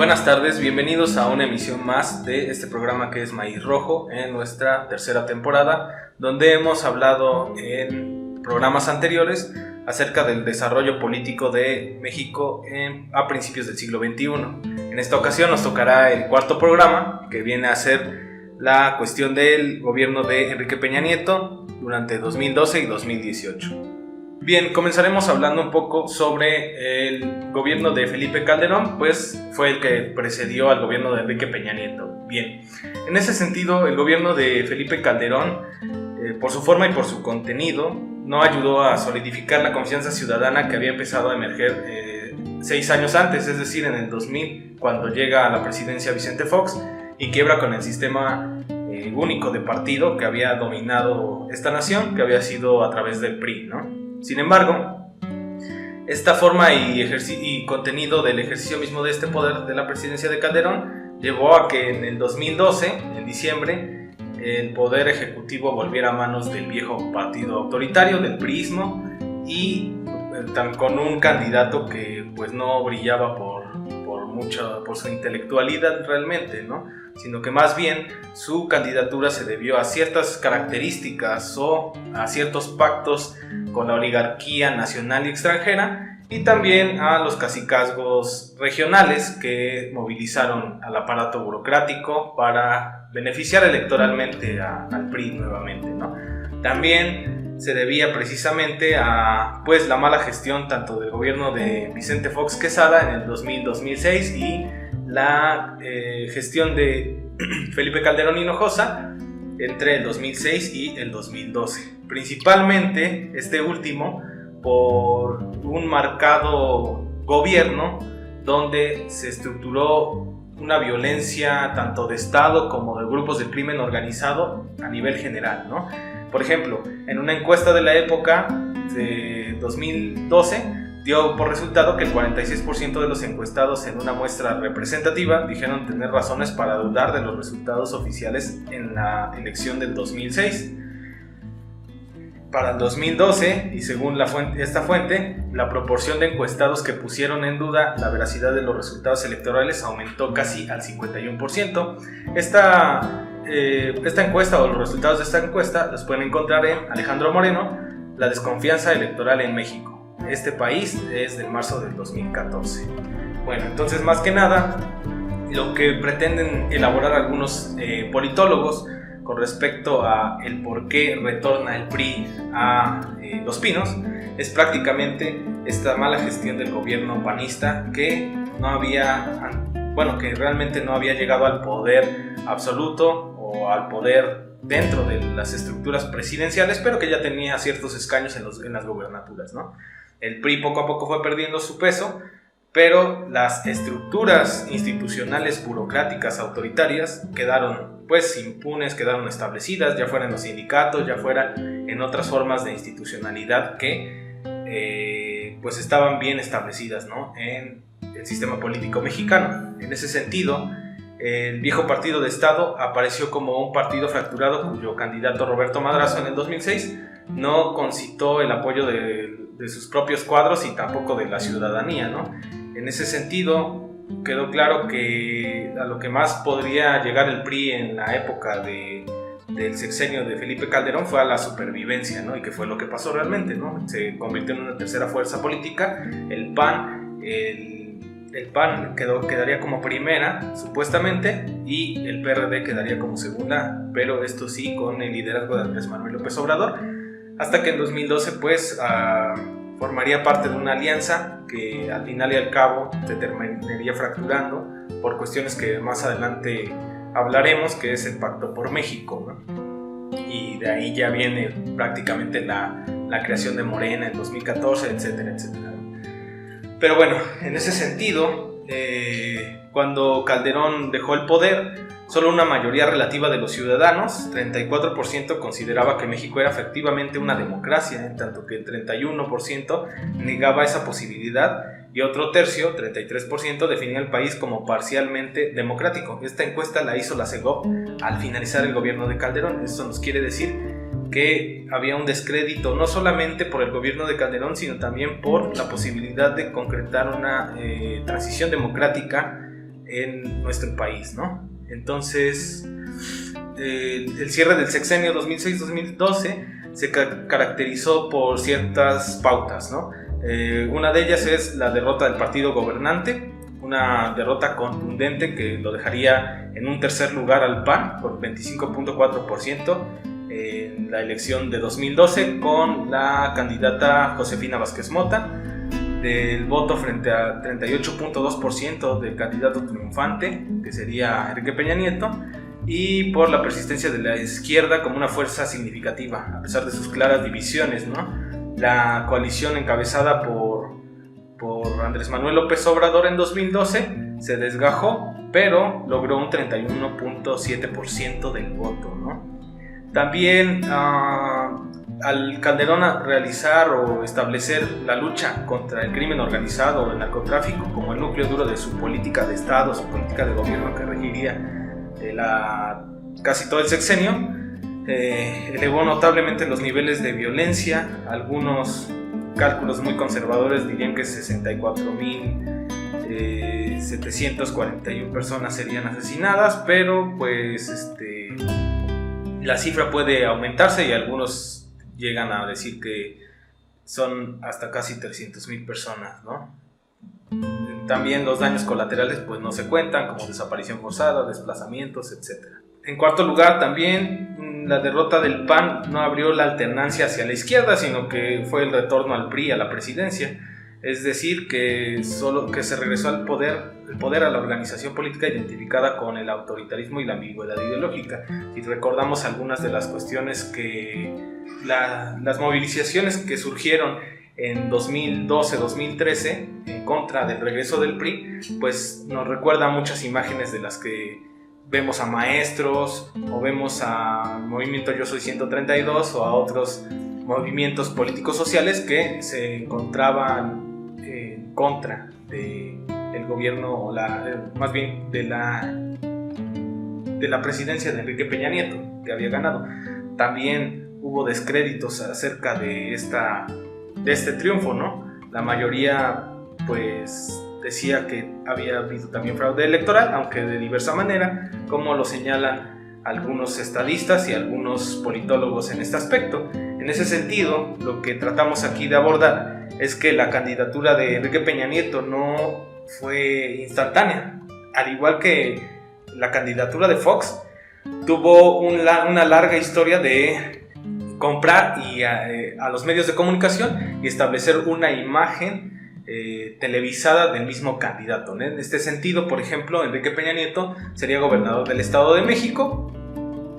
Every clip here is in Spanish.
Buenas tardes, bienvenidos a una emisión más de este programa que es Maíz Rojo en nuestra tercera temporada, donde hemos hablado en programas anteriores acerca del desarrollo político de México a principios del siglo XXI. En esta ocasión nos tocará el cuarto programa, que viene a ser la cuestión del gobierno de Enrique Peña Nieto durante 2012 y 2018. Bien, comenzaremos hablando un poco sobre el gobierno de Felipe Calderón, pues fue el que precedió al gobierno de Enrique Peña Nieto. Bien, en ese sentido, el gobierno de Felipe Calderón, eh, por su forma y por su contenido, no ayudó a solidificar la confianza ciudadana que había empezado a emerger eh, seis años antes, es decir, en el 2000, cuando llega a la presidencia Vicente Fox y quiebra con el sistema eh, único de partido que había dominado esta nación, que había sido a través del PRI, ¿no? Sin embargo, esta forma y, contenido del ejercicio mismo de este poder de la presidencia de Calderón llevó a que en el 2012, en diciembre, el poder ejecutivo volviera a manos del viejo partido autoritario, del PRIismo, y eh, con un candidato que pues no brillaba por, por, mucha, por su intelectualidad realmente, ¿no? Sino que más bien su candidatura se debió a ciertas características o a ciertos pactos con la oligarquía nacional y extranjera y también a los cacicazgos regionales que movilizaron al aparato burocrático para beneficiar electoralmente al PRI nuevamente. ¿no? También se debía precisamente a pues, la mala gestión tanto del gobierno de Vicente Fox Quesada en el 2000-2006 y la eh, gestión de Felipe Calderón Hinojosa entre el 2006 y el 2012. Principalmente este último por un marcado gobierno donde se estructuró una violencia tanto de Estado como de grupos de crimen organizado a nivel general. ¿no? Por ejemplo, en una encuesta de la época de 2012, dio por resultado que el 46% de los encuestados en una muestra representativa dijeron tener razones para dudar de los resultados oficiales en la elección del 2006. Para el 2012, y según esta fuente, la proporción de encuestados que pusieron en duda la veracidad de los resultados electorales aumentó casi al 51%. Esta, eh, esta encuesta o los resultados de esta encuesta los pueden encontrar en Alejandro Moreno, La desconfianza electoral en México este país es del marzo del 2014. Bueno, entonces más que nada, lo que pretenden elaborar algunos eh, politólogos con respecto a el por qué retorna el PRI a eh, Los Pinos es prácticamente esta mala gestión del gobierno panista que no había, bueno, que realmente no había llegado al poder absoluto o al poder dentro de las estructuras presidenciales, pero que ya tenía ciertos escaños en, en las gobernaturas, ¿no? El PRI poco a poco fue perdiendo su peso, pero las estructuras institucionales burocráticas autoritarias quedaron pues impunes, quedaron establecidas, ya fueran los sindicatos, ya fueran en otras formas de institucionalidad que eh, pues estaban bien establecidas ¿no? en el sistema político mexicano. En ese sentido, el viejo partido de Estado apareció como un partido fracturado cuyo candidato Roberto Madrazo en el 2006 no concitó el apoyo de, sus propios cuadros y tampoco de la ciudadanía. ¿no? En ese sentido, quedó claro que a lo que más podría llegar el PRI en la época de, del sexenio de Felipe Calderón fue a la supervivencia, ¿no? y que fue lo que pasó realmente. ¿no? Se convirtió en una tercera fuerza política, el PAN, el el PAN quedó, quedaría como primera, supuestamente, y el PRD quedaría como segunda, pero esto sí con el liderazgo de Andrés Manuel López Obrador, hasta que en 2012 pues ah, formaría parte de una alianza que al final y al cabo se terminaría fracturando por cuestiones que más adelante hablaremos, que es el Pacto por México, y de ahí ya viene prácticamente la, la creación de Morena en 2014, etcétera, etcétera. Pero bueno, en ese sentido, eh, cuando Calderón dejó el poder, solo una mayoría relativa de los ciudadanos, 34%, consideraba que México era efectivamente una democracia, en tanto que el 31% negaba esa posibilidad y otro tercio, 33%, definía el país como parcialmente democrático. Esta encuesta la hizo la CEGOP al finalizar el gobierno de Calderón. Esto nos quiere decir que había un descrédito no solamente por el gobierno de Calderón, sino también por la posibilidad de concretar una eh, transición democrática en nuestro país, ¿no? Entonces, el cierre del sexenio 2006-2012 se caracterizó por ciertas pautas, ¿no? Eh, una de ellas es la derrota del partido gobernante, una derrota contundente que lo dejaría en un tercer lugar al PAN por 25.4% en la elección de 2012 con la candidata Josefina Vázquez Mota del voto frente al 38.2% del candidato triunfante, que sería Enrique Peña Nieto, y por la persistencia de la izquierda como una fuerza significativa, a pesar de sus claras divisiones. ¿no? La coalición encabezada por, por Andrés Manuel López Obrador en 2012 se desgajó, pero logró un 31.7% del voto. ¿no? También uh, al Calderón realizar o establecer la lucha contra el crimen organizado o el narcotráfico como el núcleo duro de su política de Estado, su política de gobierno que regiría eh, la, casi todo el sexenio, eh, elevó notablemente los niveles de violencia. Algunos cálculos muy conservadores dirían que 64.741 eh, personas serían asesinadas, pero pues este, la cifra puede aumentarse y algunos llegan a decir que son hasta casi 300.000 personas, ¿no? También los daños colaterales pues no se cuentan, como desaparición forzada, desplazamientos, etc. En cuarto lugar, también mm, la derrota del PAN no abrió la alternancia hacia la izquierda, sino que fue el retorno al PRI a la presidencia. Es decir, que solo que se regresó al poder, el poder a la organización política identificada con el autoritarismo y la ambigüedad ideológica. Si recordamos algunas de las cuestiones que las movilizaciones que surgieron en 2012-2013 en contra del regreso del PRI, pues nos recuerda muchas imágenes de las que vemos a maestros o vemos a Movimiento Yo Soy 132 o a otros movimientos políticos sociales que se encontraban en contra del el gobierno, la, más bien de la, de la presidencia de Enrique Peña Nieto, que había ganado. También hubo descréditos acerca de, esta, de este triunfo, ¿no? La mayoría, pues, decía que había habido también fraude electoral, aunque de diversa manera, como lo señalan algunos estadistas y algunos politólogos en este aspecto. En ese sentido, lo que tratamos aquí de abordar es que la candidatura de Enrique Peña Nieto no fue instantánea, al igual que la candidatura de Fox tuvo una larga historia de comprar y eh, a, los medios de comunicación y establecer una imagen eh, televisada del mismo candidato. En este sentido, por ejemplo, Enrique Peña Nieto sería gobernador del Estado de México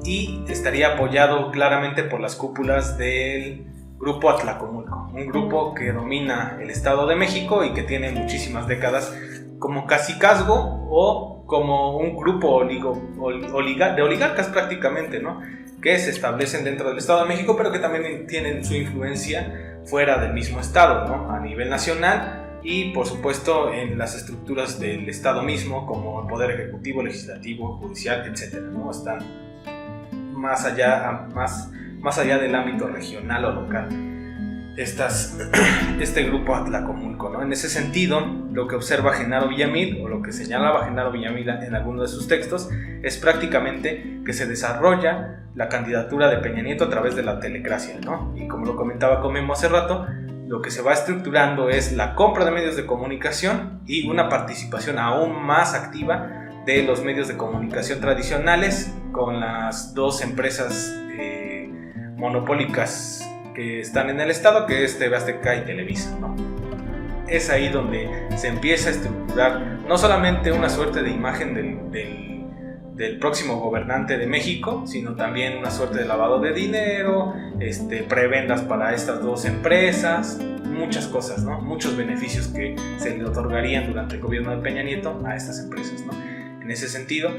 y estaría apoyado claramente por las cúpulas del grupo Atlacomulco, un grupo que domina el Estado de México y que tiene muchísimas décadas como casicazgo o como un grupo oligo, de oligarcas prácticamente, ¿no? que se establecen dentro del Estado de México, pero que también tienen su influencia fuera del mismo Estado, ¿no? a nivel nacional y por supuesto en las estructuras del Estado mismo, como el Poder Ejecutivo, Legislativo, Judicial, etc. ¿no? Están más allá, más, más allá del ámbito regional o local este grupo Atlacomulco. ¿no? En ese sentido, lo que observa Genaro Villamil, o lo que señalaba Genaro Villamil en alguno de sus textos, es prácticamente que se desarrolla la candidatura de Peña Nieto a través de la telecracia. ¿no? Y como lo comentaba Comemo hace rato, lo que se va estructurando es la compra de medios de comunicación y una participación aún más activa de los medios de comunicación tradicionales con las dos empresas eh, monopólicas que están en el estado, que es TV Azteca y Televisa. Es ahí donde se empieza a estructurar no solamente una suerte de imagen del, del, próximo gobernante de México, sino también una suerte de lavado de dinero, este, prebendas para estas dos empresas, muchas cosas, ¿no? muchos beneficios que se le otorgarían durante el gobierno de Peña Nieto a estas empresas. ¿no? En ese sentido,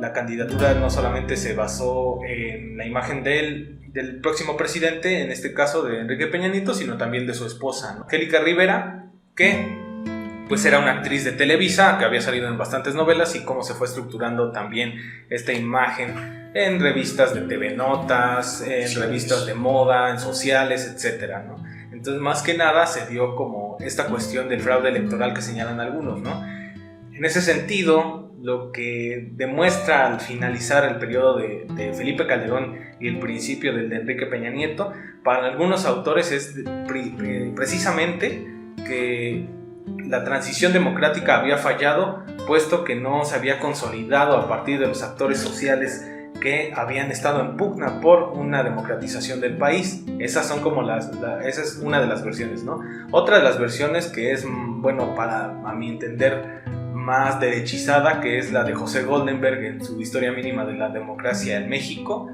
la candidatura no solamente se basó en la imagen del, del próximo presidente, en este caso de Enrique Peña Nieto, sino también de su esposa, Angélica Rivera, que pues era una actriz de Televisa, que había salido en bastantes novelas y cómo se fue estructurando también esta imagen en revistas de TV Notas, en revistas de moda, en sociales, etc. Entonces, más que nada se dio como esta cuestión del fraude electoral que señalan algunos, ¿no? en ese sentido, lo que demuestra al finalizar el periodo de, Felipe Calderón y el principio del de Enrique Peña Nieto, para algunos autores es precisamente que la transición democrática había fallado, puesto que no se había consolidado a partir de los actores sociales que habían estado en pugna por una democratización del país. Esas son como las, esa es una de las versiones, ¿no? Otra de las versiones que es, bueno, para a mi entender, más derechizada, que es la de José Goldenberg en su Historia Mínima de la Democracia en México,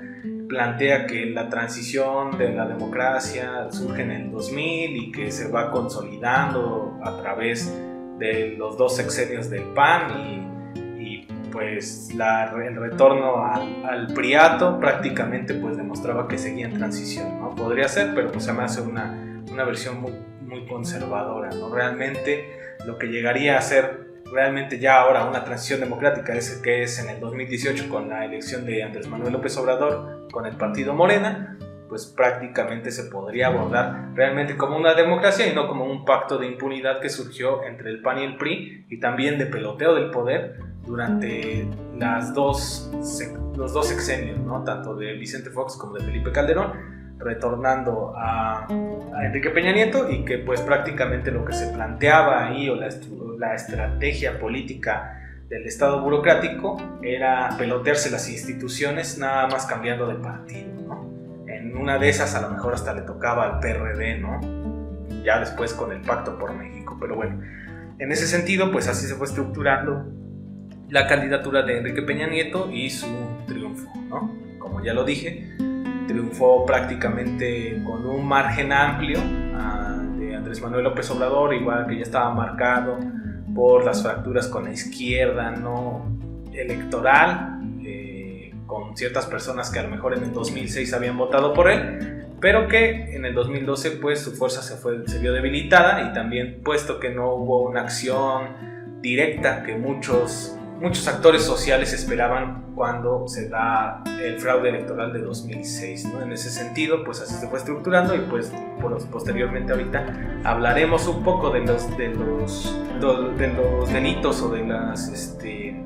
plantea que la transición de la democracia surge en el 2000 y que se va consolidando a través de los dos sexenios del PAN y, pues la, el retorno al, al, priato prácticamente pues demostraba que seguía en transición, ¿no? Podría ser, pero pues se me hace una, una versión muy, muy conservadora, ¿no? Realmente lo que llegaría a ser realmente ya ahora una transición democrática es que es en el 2018 con la elección de Andrés Manuel López Obrador con el partido Morena, pues prácticamente se podría abordar realmente como una democracia y no como un pacto de impunidad que surgió entre el PAN y el PRI y también de peloteo del poder durante las dos, los dos sexenios, ¿no? tanto de Vicente Fox como de Felipe Calderón retornando a, Enrique Peña Nieto y que pues prácticamente lo que se planteaba ahí o la, la estrategia política del Estado burocrático era pelotearse las instituciones nada más cambiando de partido, ¿no? En una de esas a lo mejor hasta le tocaba al PRD, ¿no? Ya después con el Pacto por México, pero bueno, en ese sentido pues así se fue estructurando la candidatura de Enrique Peña Nieto y su triunfo, ¿no? Como ya lo dije, triunfó prácticamente con un margen amplio ah, de Andrés Manuel López Obrador, igual que ya estaba marcado por las fracturas con la izquierda no electoral, eh, con ciertas personas que a lo mejor en el 2006 habían votado por él, pero que en el 2012 pues su fuerza se, fue, se vio debilitada y también puesto que no hubo una acción directa que muchos muchos actores sociales esperaban cuando se da el fraude electoral de 2006. ¿no? En ese sentido, pues así se fue estructurando y pues posteriormente ahorita hablaremos un poco de los, de los, de los delitos o de las este,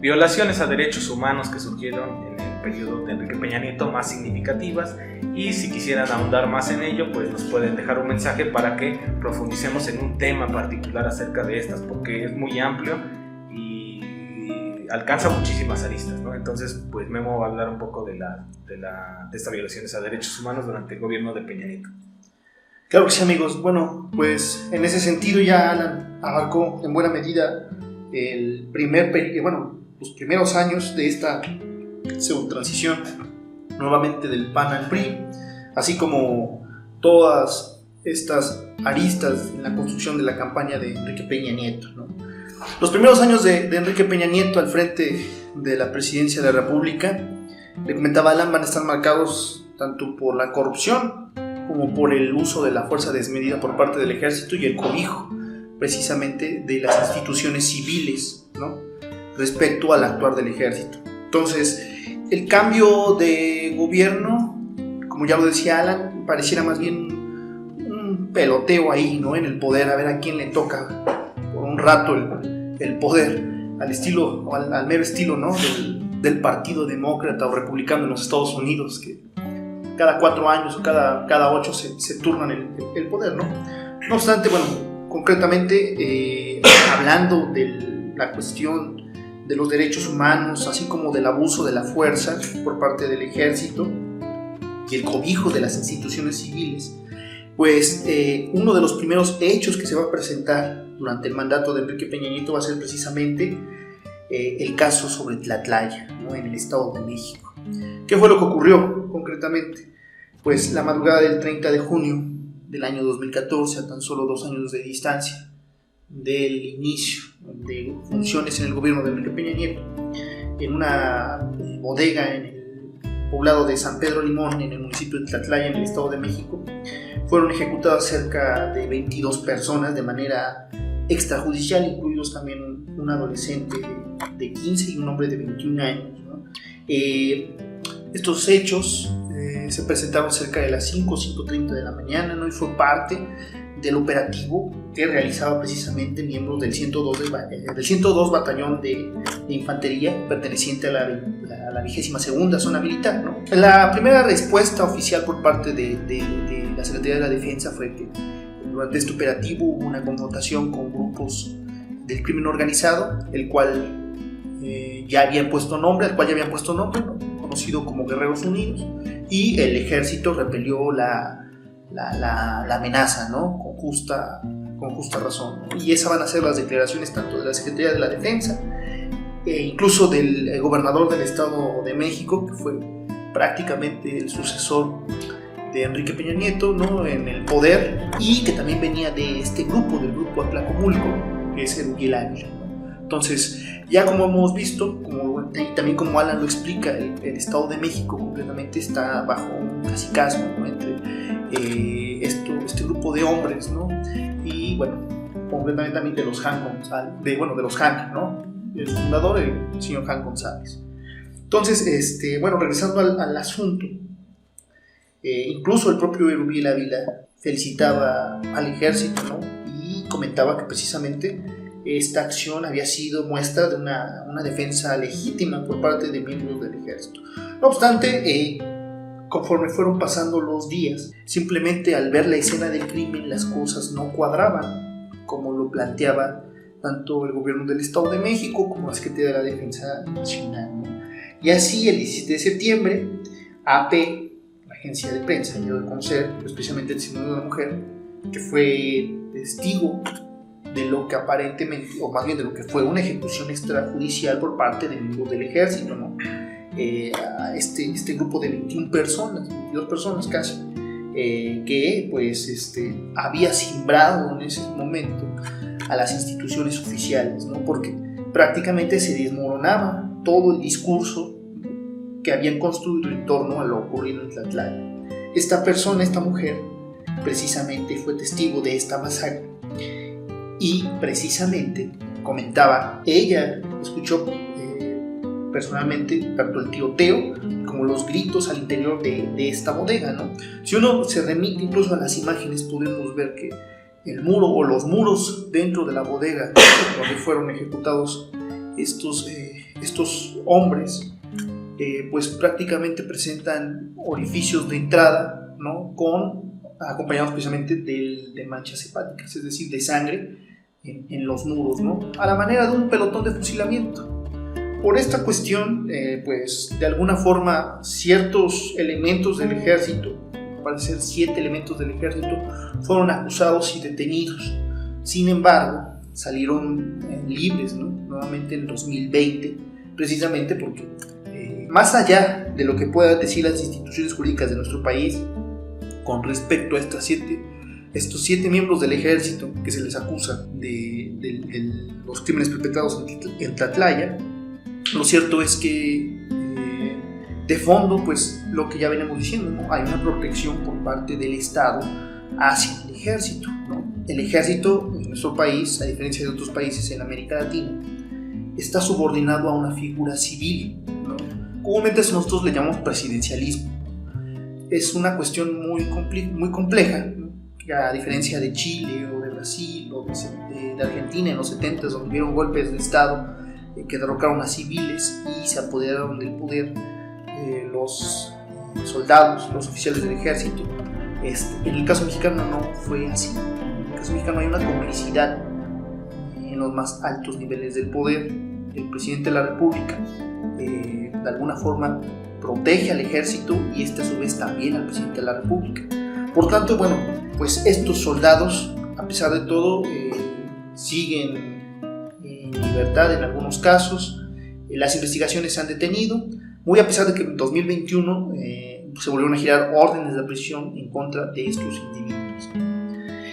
violaciones a derechos humanos que surgieron en el periodo de Enrique Peña Nieto más significativas y si quisieran ahondar más en ello pues nos pueden dejar un mensaje para que profundicemos en un tema particular acerca de estas porque es muy amplio alcanza muchísimas aristas, ¿no? Entonces, pues Memo va a hablar un poco de, la, de, la, de estas violaciones a derechos humanos durante el gobierno de Peña Nieto. Claro que sí, amigos. Bueno, pues en ese sentido ya Alan abarcó en buena medida el primer, eh, bueno, los primeros años de esta transición nuevamente del PAN al PRI, así como todas estas aristas en la construcción de la campaña de Enrique Peña Nieto, ¿no? Los primeros años de, Enrique Peña Nieto al frente de la presidencia de la República, le comentaba Alan, van a estar marcados tanto por la corrupción como por el uso de la fuerza desmedida por parte del ejército y el cobijo precisamente de las instituciones civiles ¿no? respecto al actuar del ejército. Entonces, el cambio de gobierno, como ya lo decía Alan, pareciera más bien un peloteo ahí, ¿no? En el poder, a ver a quién le toca un rato el, poder, al estilo, al, mero estilo ¿no? del, Partido Demócrata o Republicano en los Estados Unidos, que cada cuatro años o cada, cada ocho se, se turnan el, el, poder, ¿no? No obstante, bueno, concretamente, eh, hablando de la cuestión de los derechos humanos, así como del abuso de la fuerza por parte del ejército y el cobijo de las instituciones civiles, pues eh, uno de los primeros hechos que se va a presentar durante el mandato de Enrique Peña Nieto va a ser precisamente eh, el caso sobre Tlatlaya, ¿no? en el Estado de México. ¿Qué fue lo que ocurrió concretamente? Pues la madrugada del 30 de junio del año 2014, a tan solo dos años de distancia del inicio de funciones en el gobierno de Enrique Peña Nieto, en una bodega en el poblado de San Pedro Limón, en el municipio de Tlatlaya, en el Estado de México, fueron ejecutadas cerca de 22 personas de manera extrajudicial, incluidos también un adolescente de, 15 y un hombre de 21 años. Eh, estos hechos eh, se presentaron cerca de las 5 o 5.30 de la mañana ¿no? y fue parte del operativo que realizaba precisamente miembros del 102, eh, del 102 Batallón de, Infantería perteneciente a la, la, vigésima segunda zona militar. ¿no? La primera respuesta oficial por parte de, de, la Secretaría de la Defensa fue que durante este operativo hubo una confrontación con grupos del crimen organizado, el cual eh, ya habían puesto nombre, al cual ya habían puesto nombre, conocido como Guerreros Unidos, y el ejército repelió la, la, la, amenaza, ¿no? Con justa, con justa razón. Y esas van a ser las declaraciones tanto de la Secretaría de la Defensa, e incluso del eh, gobernador del Estado de México, que fue prácticamente el sucesor de Enrique Peña Nieto ¿no? en el poder y que también venía de este grupo, del grupo Atlacomulco, que es el Miguel Ávila. Entonces, ya como hemos visto, como, y también como Alan lo explica, el, Estado de México completamente está bajo un casicazgo entre eh, esto, este grupo de hombres, ¿no? Y bueno, completamente también de los Han González, de, bueno, de los Han, ¿no? El fundador, el señor Han González. Entonces, este, bueno, regresando al, asunto, eh, incluso el propio Erubiel Ávila felicitaba al ejército, ¿no? Y comentaba que precisamente esta acción había sido muestra de una, una defensa legítima por parte de miembros del ejército. No obstante, eh, conforme fueron pasando los días, simplemente al ver la escena del crimen las cosas no cuadraban, como lo planteaba tanto el gobierno del Estado de México como la Secretaría de la Defensa Nacional. Y así, el 17 de septiembre, AP, la agencia de prensa, dio a conocer, especialmente el testimonio de una mujer, que fue testigo de lo que aparentemente, o más bien de lo que fue una ejecución extrajudicial por parte de miembros del ejército, ¿no? Eh, este, este grupo de 21 personas, 22 personas casi, eh, que pues este, había simbrado en ese momento a las instituciones oficiales, ¿no? Porque prácticamente se desmoronaba todo el discurso que habían construido en torno a lo ocurrido en Tlatlala. Esta persona, esta mujer, precisamente fue testigo de esta masacre y precisamente comentaba, ella escuchó personalmente tanto el tiroteo como los gritos al interior de, de, esta bodega, ¿no? Si uno se remite incluso a las imágenes, podemos ver que el muro o los muros dentro de la bodega donde fueron ejecutados estos, eh, estos hombres, eh, pues prácticamente presentan orificios de entrada, ¿no? Con acompañados precisamente de, de manchas hepáticas, es decir, de sangre en, los muros, ¿no? A la manera de un pelotón de fusilamiento. Por esta cuestión, eh, pues de alguna forma ciertos elementos del ejército, parece ser siete elementos del ejército, fueron acusados y detenidos. Sin embargo, salieron eh, libres, ¿no? Nuevamente en 2020, precisamente porque eh, más allá de lo que puedan decir las instituciones jurídicas de nuestro país con respecto a estas siete estos siete miembros del ejército que se les acusa de, los crímenes perpetrados en Tlatlaya, lo cierto es que eh, de fondo, pues lo que ya venimos diciendo, hay una protección por parte del Estado hacia el ejército. El ejército en nuestro país, a diferencia de otros países en América Latina, está subordinado a una figura civil. Comúnmente nosotros le llamamos presidencialismo. Es una cuestión muy, compleja a diferencia de Chile o de Brasil o de, Argentina en los 70 donde hubieron golpes de Estado eh, que derrocaron a civiles y se apoderaron del poder eh, los soldados, los oficiales del ejército. Este, en el caso mexicano no fue así. En el caso mexicano hay una complicidad en los más altos niveles del poder. El presidente de la República eh, de alguna forma protege al ejército y este a su vez también al presidente de la República. Por tanto, bueno, pues estos soldados, a pesar de todo, eh, siguen libertad en algunos casos. Eh, las investigaciones se han detenido, muy a pesar de que en 2021 eh, se volvieron a girar órdenes de prisión en contra de estos individuos.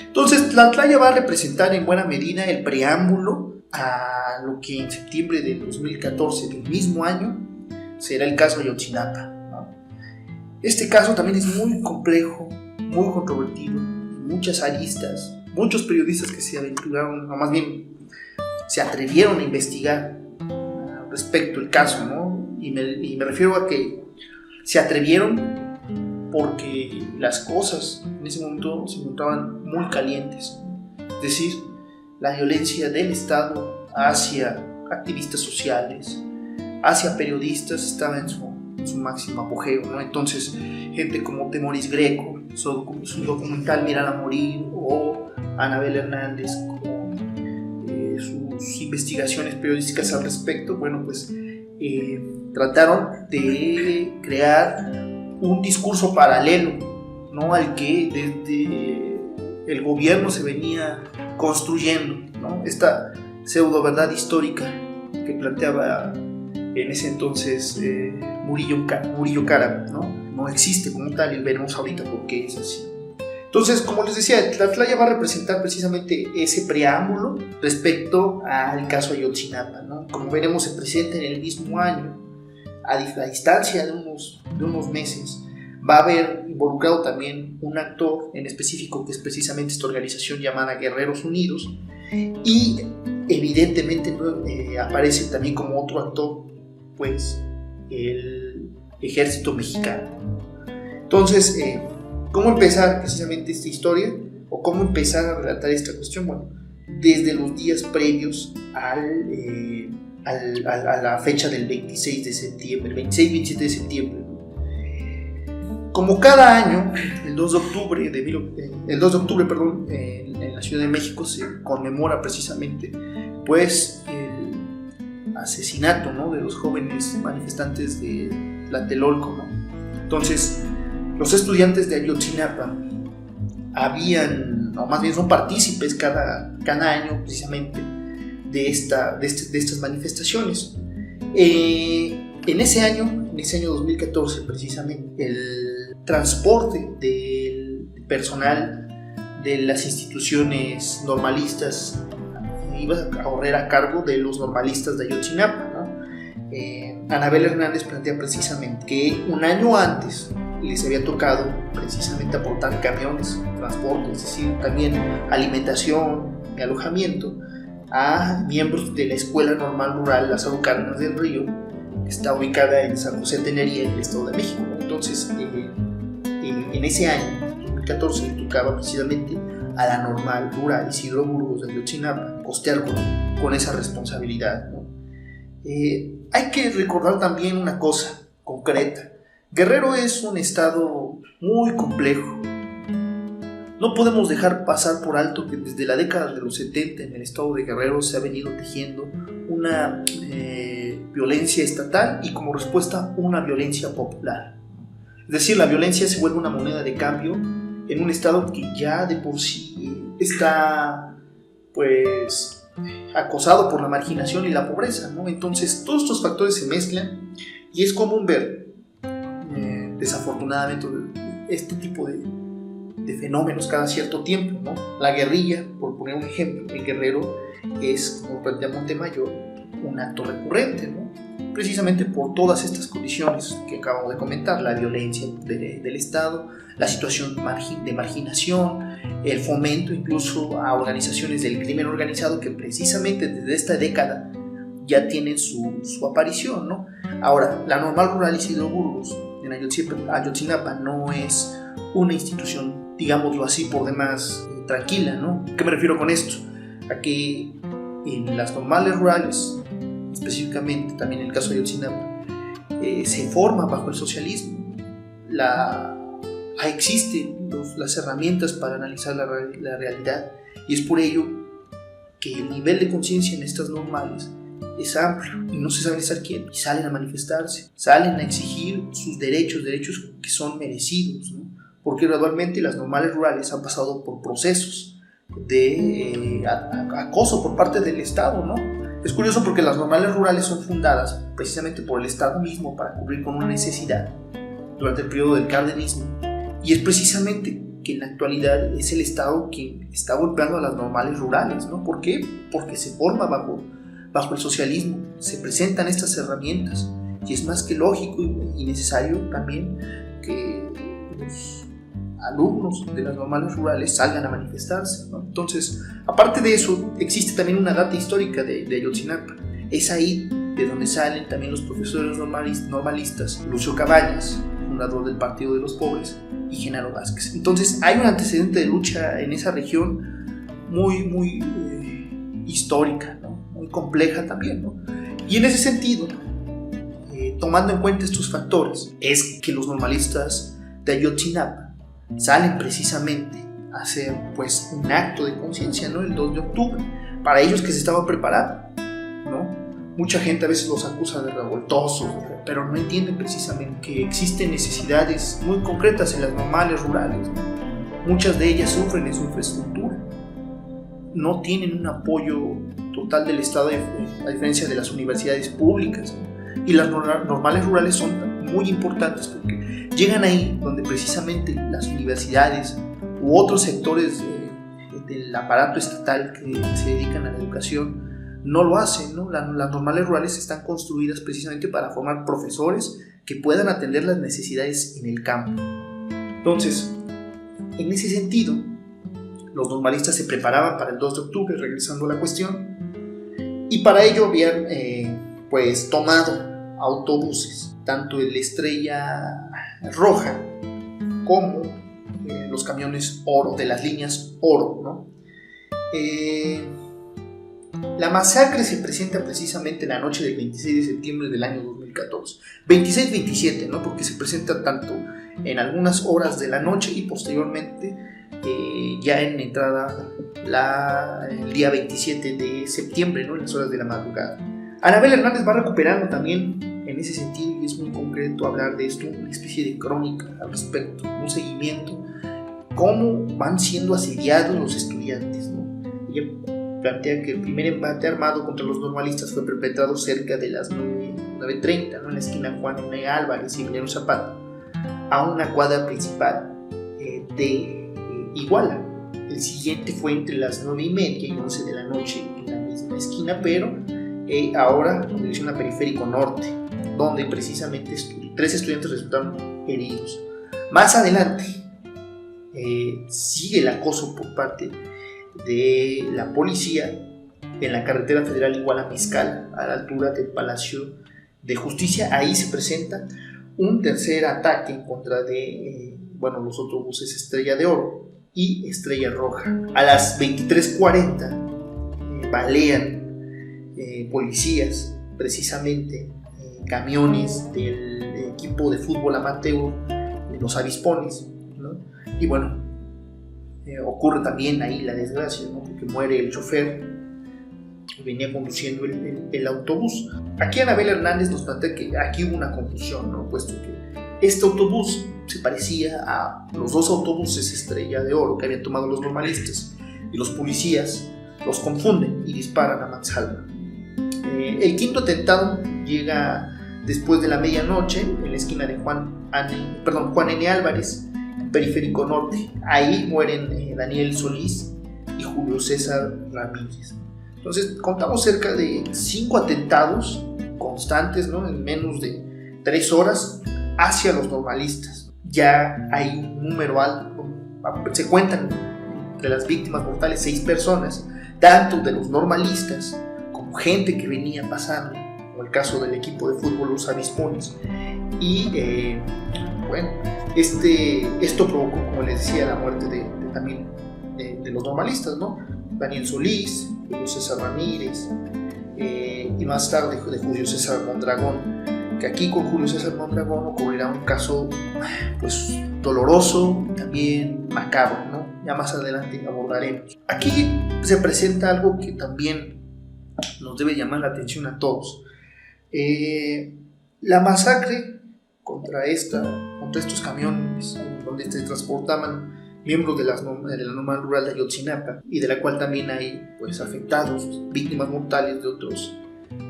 Entonces, la playa va a representar en buena medida el preámbulo a lo que en septiembre de 2014 del mismo año será el caso de Yotzinapa. Este caso también es muy complejo, muy controvertido, muchas aristas, muchos periodistas que se aventuraron, o más bien se atrevieron a investigar respecto al caso, ¿no? Y me, refiero a que se atrevieron porque las cosas en ese momento se encontraban muy calientes. Es decir, la violencia del Estado hacia activistas sociales, hacia periodistas estaba en su, máximo apogeo. ¿no? Entonces, gente como Temoris Greco, su, su documental Mirar a Morir, o Anabel Hernández, eh, investigaciones periodísticas al respecto, bueno, pues eh, trataron de crear un discurso paralelo ¿no? al que desde el gobierno se venía construyendo, ¿no? esta pseudo verdad histórica que planteaba en ese entonces eh, Murillo, Murillo Cara, ¿no? no existe como tal y veremos ahorita por qué es así. Entonces, como les decía, la playa va a representar precisamente ese preámbulo respecto al caso Ayotzinapa. ¿no? Como veremos, se presenta en el mismo año, a, a distancia de unos, de unos meses, va a haber involucrado también un actor en específico que es precisamente esta organización llamada Guerreros Unidos y evidentemente eh, aparece también como otro actor pues el ejército mexicano. Entonces, eh, ¿cómo empezar precisamente esta historia o cómo empezar a relatar esta cuestión? Bueno, desde los días previos al, eh, a la fecha del 26 de septiembre, el 26-27 de septiembre como cada año, el 2 de octubre, de, eh, el 2 de octubre perdón, en, la Ciudad de México se conmemora precisamente pues, el asesinato ¿no? de los jóvenes manifestantes de Tlatelolco. ¿no? Entonces, los estudiantes de Ayotzinapa habían, o más bien son partícipes cada, cada año precisamente de, esta, de, este, estas manifestaciones. Eh, en ese año, en ese año 2014 precisamente, el transporte del personal de las instituciones normalistas iba a correr a cargo de los normalistas de Ayotzinapa. Eh, Anabel Hernández plantea precisamente que un año antes les había tocado precisamente aportar camiones, transporte, es decir, también alimentación y alojamiento a miembros de la Escuela Normal Rural Lázaro Cárdenas del Río, que está ubicada en San José Tenería, en el Estado de México. Entonces, eh, en ese año, 2014, le tocaba precisamente a la normal rural Isidro Burgos de Ayotzinapa costear con, esa responsabilidad. Eh, hay que recordar también una cosa concreta. Guerrero es un estado muy complejo. No podemos dejar pasar por alto que desde la década de los 70 en el estado de Guerrero se ha venido tejiendo una eh, violencia estatal y como respuesta una violencia popular. Es decir, la violencia se vuelve una moneda de cambio en un estado que ya de por sí está, pues, acosado por la marginación y la pobreza. Entonces, todos estos factores se mezclan y es común ver, eh, desafortunadamente, este tipo de, fenómenos cada cierto tiempo. La guerrilla, por poner un ejemplo, el guerrero es, como plantea Montemayor, un acto recurrente, precisamente por todas estas condiciones que acabamos de comentar, la violencia del Estado, la situación de marginación, el fomento incluso a organizaciones del crimen organizado que precisamente desde esta década ya tienen su, su aparición. ¿no? Ahora, la normal rural Isidro Burgos en Ayotzinapa no es una institución, digámoslo así, por demás eh, tranquila. ¿no? ¿Qué me refiero con esto? A que en las normales rurales específicamente también en el caso de Ayotzinapa, eh, se forma bajo el socialismo. La, existen las herramientas para analizar la, la, realidad. Y es por ello que el nivel de conciencia en estas normales es amplio. Y no se sabe estar quién y salen a manifestarse, salen a exigir sus derechos, derechos que son merecidos, porque gradualmente las normales rurales han pasado por procesos de eh, acoso por parte del Estado, ¿no? Es curioso porque las normales rurales son fundadas precisamente por el Estado mismo para cubrir con una necesidad durante el periodo del cardenismo y es precisamente que en la actualidad es el Estado quien está golpeando a las normales rurales, ¿no? ¿Por qué? Porque se forma bajo, bajo el socialismo, se presentan estas herramientas y es más que lógico y necesario también que los alumnos de las normales rurales salgan a manifestarse. Entonces, aparte de eso, existe también una data histórica de, de Ayotzinapa. Es ahí de donde salen también los profesores normalistas, Lucio Cabañas, del Partido de los Pobres, y Genaro Vázquez. Entonces hay un antecedente de lucha en esa región muy, muy eh, histórica, muy compleja también. ¿no? Y en ese sentido, eh, tomando en cuenta estos factores, es que los normalistas de Ayotzinapa salen precisamente a hacer pues un acto de conciencia, ¿no? El 2 de octubre, para ellos que se estaban preparando, ¿no? Mucha gente a veces los acusa de revoltosos, pero no entienden precisamente que existen necesidades muy concretas en las normales rurales. Muchas de ellas sufren en su infraestructura, no tienen un apoyo total del Estado a diferencia de las universidades públicas. Y las normales rurales son muy importantes porque llegan ahí donde precisamente las universidades u otros sectores del aparato estatal que se dedican a la educación no lo hacen. ¿no? Las, las normales rurales están construidas precisamente para formar profesores que puedan atender las necesidades en el campo. Entonces, en ese sentido, los normalistas se preparaban para el 2 de octubre, regresando a la cuestión, y para ello habían eh, pues tomado autobuses, tanto el Estrella Roja como eh, los camiones Oro, de las líneas Oro. ¿no? Eh, la masacre se presenta precisamente la noche del 26 de septiembre del año 2014. 26-27, ¿no? porque se presenta tanto en algunas horas de la noche y posteriormente eh, ya en entrada la, el día 27 de septiembre, ¿no? en las horas de la madrugada. Anabel Hernández va recuperando también en ese sentido y es muy concreto hablar de esto, una especie de crónica al respecto, un seguimiento, cómo van siendo asediados los estudiantes. ¿no? Plantea que el primer embate armado contra los normalistas fue perpetrado cerca de las 9.30, ¿no? en la esquina Juan N. Álvarez y Emiliano Zapata, a una cuadra principal eh, de Iguala. El siguiente fue entre las 9 y media y 11 de la noche en la misma esquina, pero eh, ahora en dirección a Periférico Norte, donde precisamente tres estudiantes resultaron heridos. Más adelante eh, sigue el acoso por parte de la policía en la carretera federal Iguala Mezcal, a la altura del Palacio de Justicia. Ahí se presenta un tercer ataque en contra de eh, bueno, los autobuses Estrella de Oro y Estrella Roja. A las 23:40 eh, balean eh, policías, precisamente eh, camiones del equipo de fútbol amateur de los avispones. Y bueno, ocurre también ahí la desgracia, porque muere el chofer venía conduciendo el, el, autobús. Aquí Anabel Hernández nos plantea que aquí hubo una confusión, ¿no? puesto que este autobús se parecía a los dos autobuses estrella de oro que habían tomado los normalistas y los policías los confunden y disparan a mansalva. Eh, el quinto atentado llega después de la medianoche en la esquina de Juan, perdón, Juan N. Álvarez, Periférico Norte. Ahí mueren eh, Daniel Solís y Julio César Ramírez. Entonces contamos cerca de cinco atentados constantes ¿no? en menos de tres horas hacia los normalistas. Ya hay un número alto, se cuentan de las víctimas mortales seis personas, tanto de los normalistas como gente que venía pasando, como el caso del equipo de fútbol Los Avispones. Y eh, bueno, este, esto provocó, como les decía, la muerte de, también de, los normalistas, ¿no? Daniel Solís, Julio César Ramírez, eh, y más tarde de Julio César Mondragón que aquí con Julio César Mondragón ocurrirá un caso pues doloroso, también macabro, ¿no? Ya más adelante abordaremos. Aquí se presenta algo que también nos debe llamar la atención a todos. Eh, la masacre contra, esta, contra estos camiones donde se transportaban miembros de, las, de la normal rural de Ayotzinapa y de la cual también hay pues afectados, víctimas mortales de otros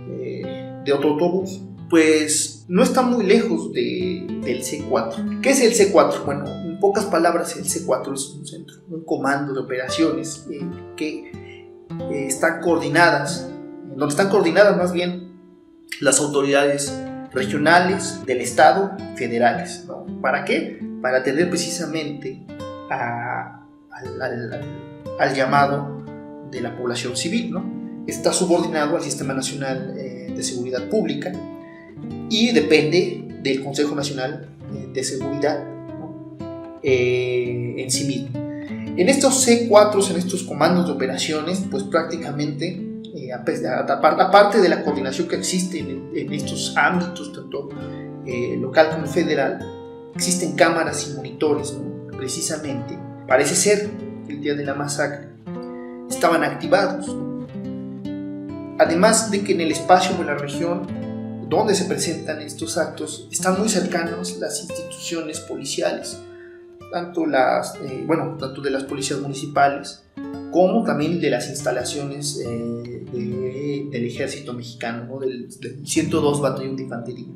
eh, de otro autobús pues no está muy lejos de, del C4. ¿Qué es el C4? Bueno, en pocas palabras, el C4 es un centro, un comando de operaciones eh, que eh, están coordinadas, donde están coordinadas más bien las autoridades regionales del Estado, federales. ¿Para qué? Para atender precisamente al, llamado de la población civil. ¿no? Está subordinado al Sistema Nacional eh, de Seguridad Pública y depende del Consejo Nacional de seguridad eh, en sí mismo. En estos C4, en estos comandos de operaciones, pues prácticamente, eh, aparte de la coordinación que existe en, estos ámbitos, tanto eh, local como federal, existen cámaras y monitores, precisamente, parece ser el día de la masacre, estaban activados. Además de que en el espacio de la región donde se presentan estos actos están muy cercanos las instituciones policiales, tanto, las, eh, bueno, tanto de las policías municipales como también de las instalaciones eh, del ejército mexicano, del, 102 Batallón de Infantería.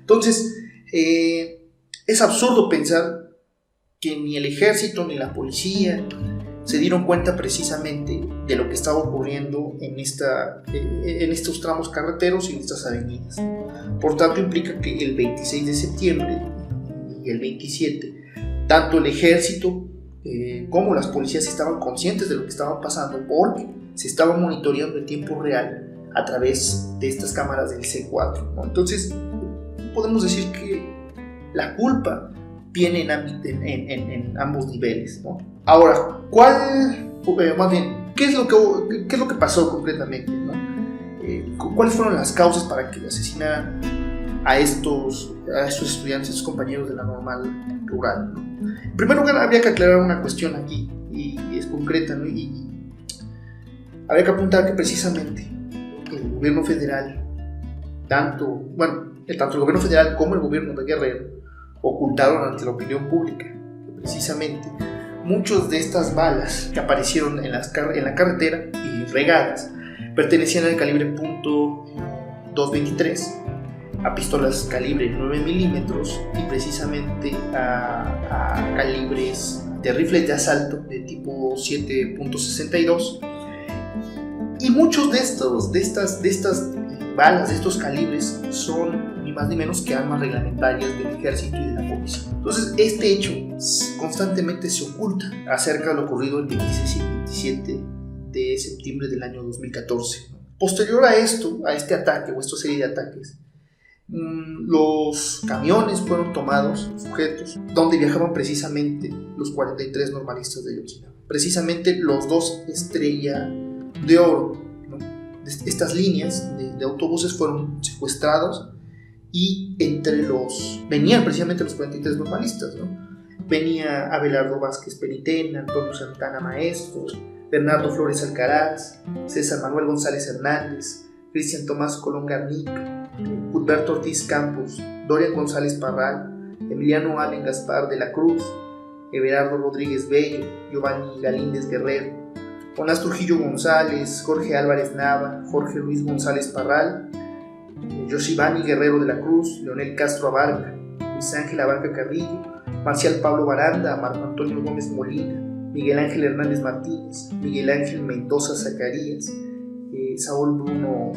Entonces, eh, es absurdo pensar que ni el ejército ni la policía se dieron cuenta precisamente de lo que estaba ocurriendo en, esta, en estos tramos carreteros y en estas avenidas. Por tanto, implica que el 26 de septiembre y el 27 tanto el ejército eh, como las policías estaban conscientes de lo que estaba pasando porque se estaba monitoreando en tiempo real a través de estas cámaras del C4. Entonces, podemos decir que la culpa viene en, en, ambos niveles. Ahora, ¿cuál, eh, más bien, ¿qué es, lo que, qué es lo que pasó concretamente? Eh, ¿Cuáles fueron las causas para que asesinaran a estos, a estos estudiantes, a estos compañeros de la normal rural? Primer lugar, habría que aclarar una cuestión aquí, y, es concreta, ¿no? y, habría que apuntar que precisamente el gobierno federal, tanto, bueno, tanto el gobierno federal como el gobierno de Guerrero, ocultaron ante la opinión pública precisamente muchas de estas balas que aparecieron en, en la carretera y regadas pertenecían al calibre .223 a pistolas calibre 9 milímetros y precisamente a, calibres de rifles de asalto de tipo 7.62 y muchos de estos de estas de estas balas de estos calibres son ni más ni menos que armas reglamentarias del ejército y de la policía. Entonces este hecho constantemente se oculta acerca de lo ocurrido el 26 y 27 de septiembre del año 2014 posterior a esto a este ataque o esta serie de ataques los camiones fueron tomados, sujetos, donde viajaban precisamente los 43 normalistas de Ayotzinapa. Precisamente los dos estrella de oro. Estas líneas de, autobuses fueron secuestrados y entre los... venían precisamente los 43 normalistas. Venía Abelardo Vázquez Penitén, Antonio Santana Maestros, Bernardo Flores Alcaraz, César Manuel González Hernández, Cristian Tomás Colón Garnica, Gilberto Ortiz Campos, Dorian González Parral, Emiliano Allen Gaspar de la Cruz, Everardo Rodríguez Bello, Giovanni Galíndez Guerrero, Jonás Trujillo González, Jorge Álvarez Nava, Jorge Luis González Parral, Yoshibani Guerrero de la Cruz, Leonel Castro Abarca, Luis Ángel Abarca Carrillo, Marcial Pablo Baranda, Marco Antonio Gómez Molina, Miguel Ángel Hernández Martínez, Miguel Ángel Mendoza Zacarías, eh, Saúl Bruno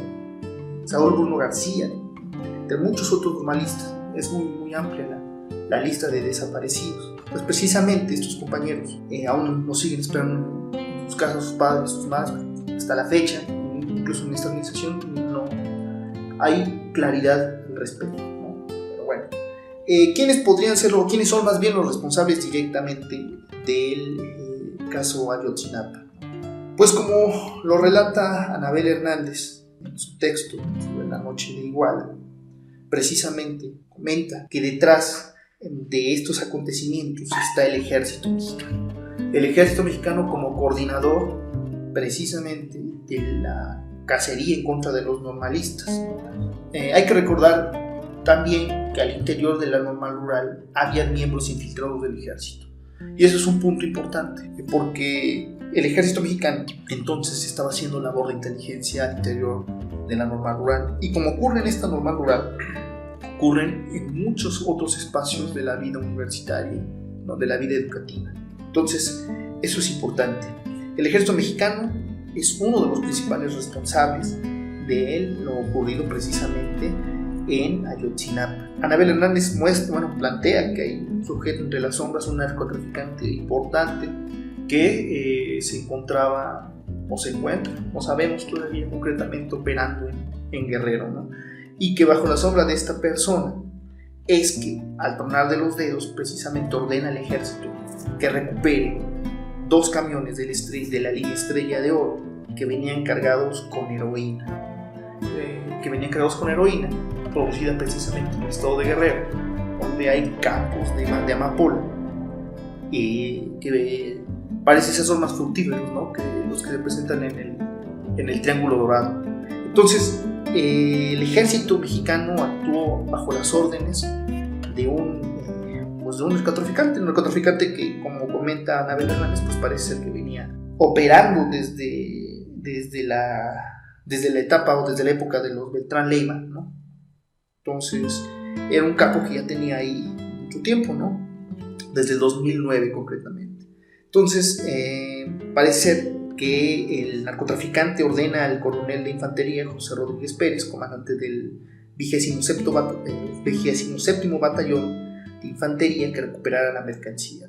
Saúl Bruno García, de muchos otros normalistas. Es muy, muy amplia la, la lista de desaparecidos. Pues precisamente estos compañeros eh, aún nos siguen esperando en sus casas, sus padres, sus madres, hasta la fecha, incluso en esta organización, no hay claridad al respecto. Pero bueno, eh, ¿quiénes podrían ser o quiénes son más bien los responsables directamente del eh, caso Ayotzinapa? Pues como lo relata Anabel Hernández, su texto sobre la noche de Iguala, precisamente comenta que detrás de estos acontecimientos está el ejército mexicano. El ejército mexicano como coordinador precisamente de la cacería en contra de los normalistas. Eh, hay que recordar también que al interior de la normal rural había miembros infiltrados del ejército. Y eso es un punto importante, porque el ejército mexicano entonces estaba haciendo labor de inteligencia al interior de la normal rural. Y como ocurre en esta normal rural, ocurren en muchos otros espacios de la vida universitaria, ¿no? de la vida educativa. Entonces, eso es importante. El ejército mexicano es uno de los principales responsables de lo ocurrido precisamente en Ayotzinapa. Anabel Hernández muestra, bueno, plantea que hay un sujeto entre las sombras, un narcotraficante importante que eh, se encontraba o se encuentra, no sabemos todavía concretamente operando en, Guerrero, ¿no? y que bajo la sombra de esta persona es que al tronar de los dedos precisamente ordena al ejército que recupere dos camiones de la, de la línea Estrella de Oro que venían cargados con heroína, eh, que venían cargados con heroína producida precisamente en el estado de Guerrero, donde hay campos de, de amapola y que parece ser son más fructíferos ¿no? que los que se presentan en el, en el Triángulo Dorado. Entonces, eh, el ejército mexicano actuó bajo las órdenes de un, pues de un narcotraficante, un narcotraficante que, como comenta Anabel Hernández, pues parece ser que venía operando desde, desde, la, desde la etapa o desde la época de los Beltrán Leiva, ¿no? Entonces, era un capo que ya tenía ahí mucho tiempo, ¿no? Desde el 2009 concretamente. Entonces, eh, parece que el narcotraficante ordena al coronel de infantería José Rodríguez Pérez, comandante del 27 eh, batallón de infantería, que recuperara la mercancía.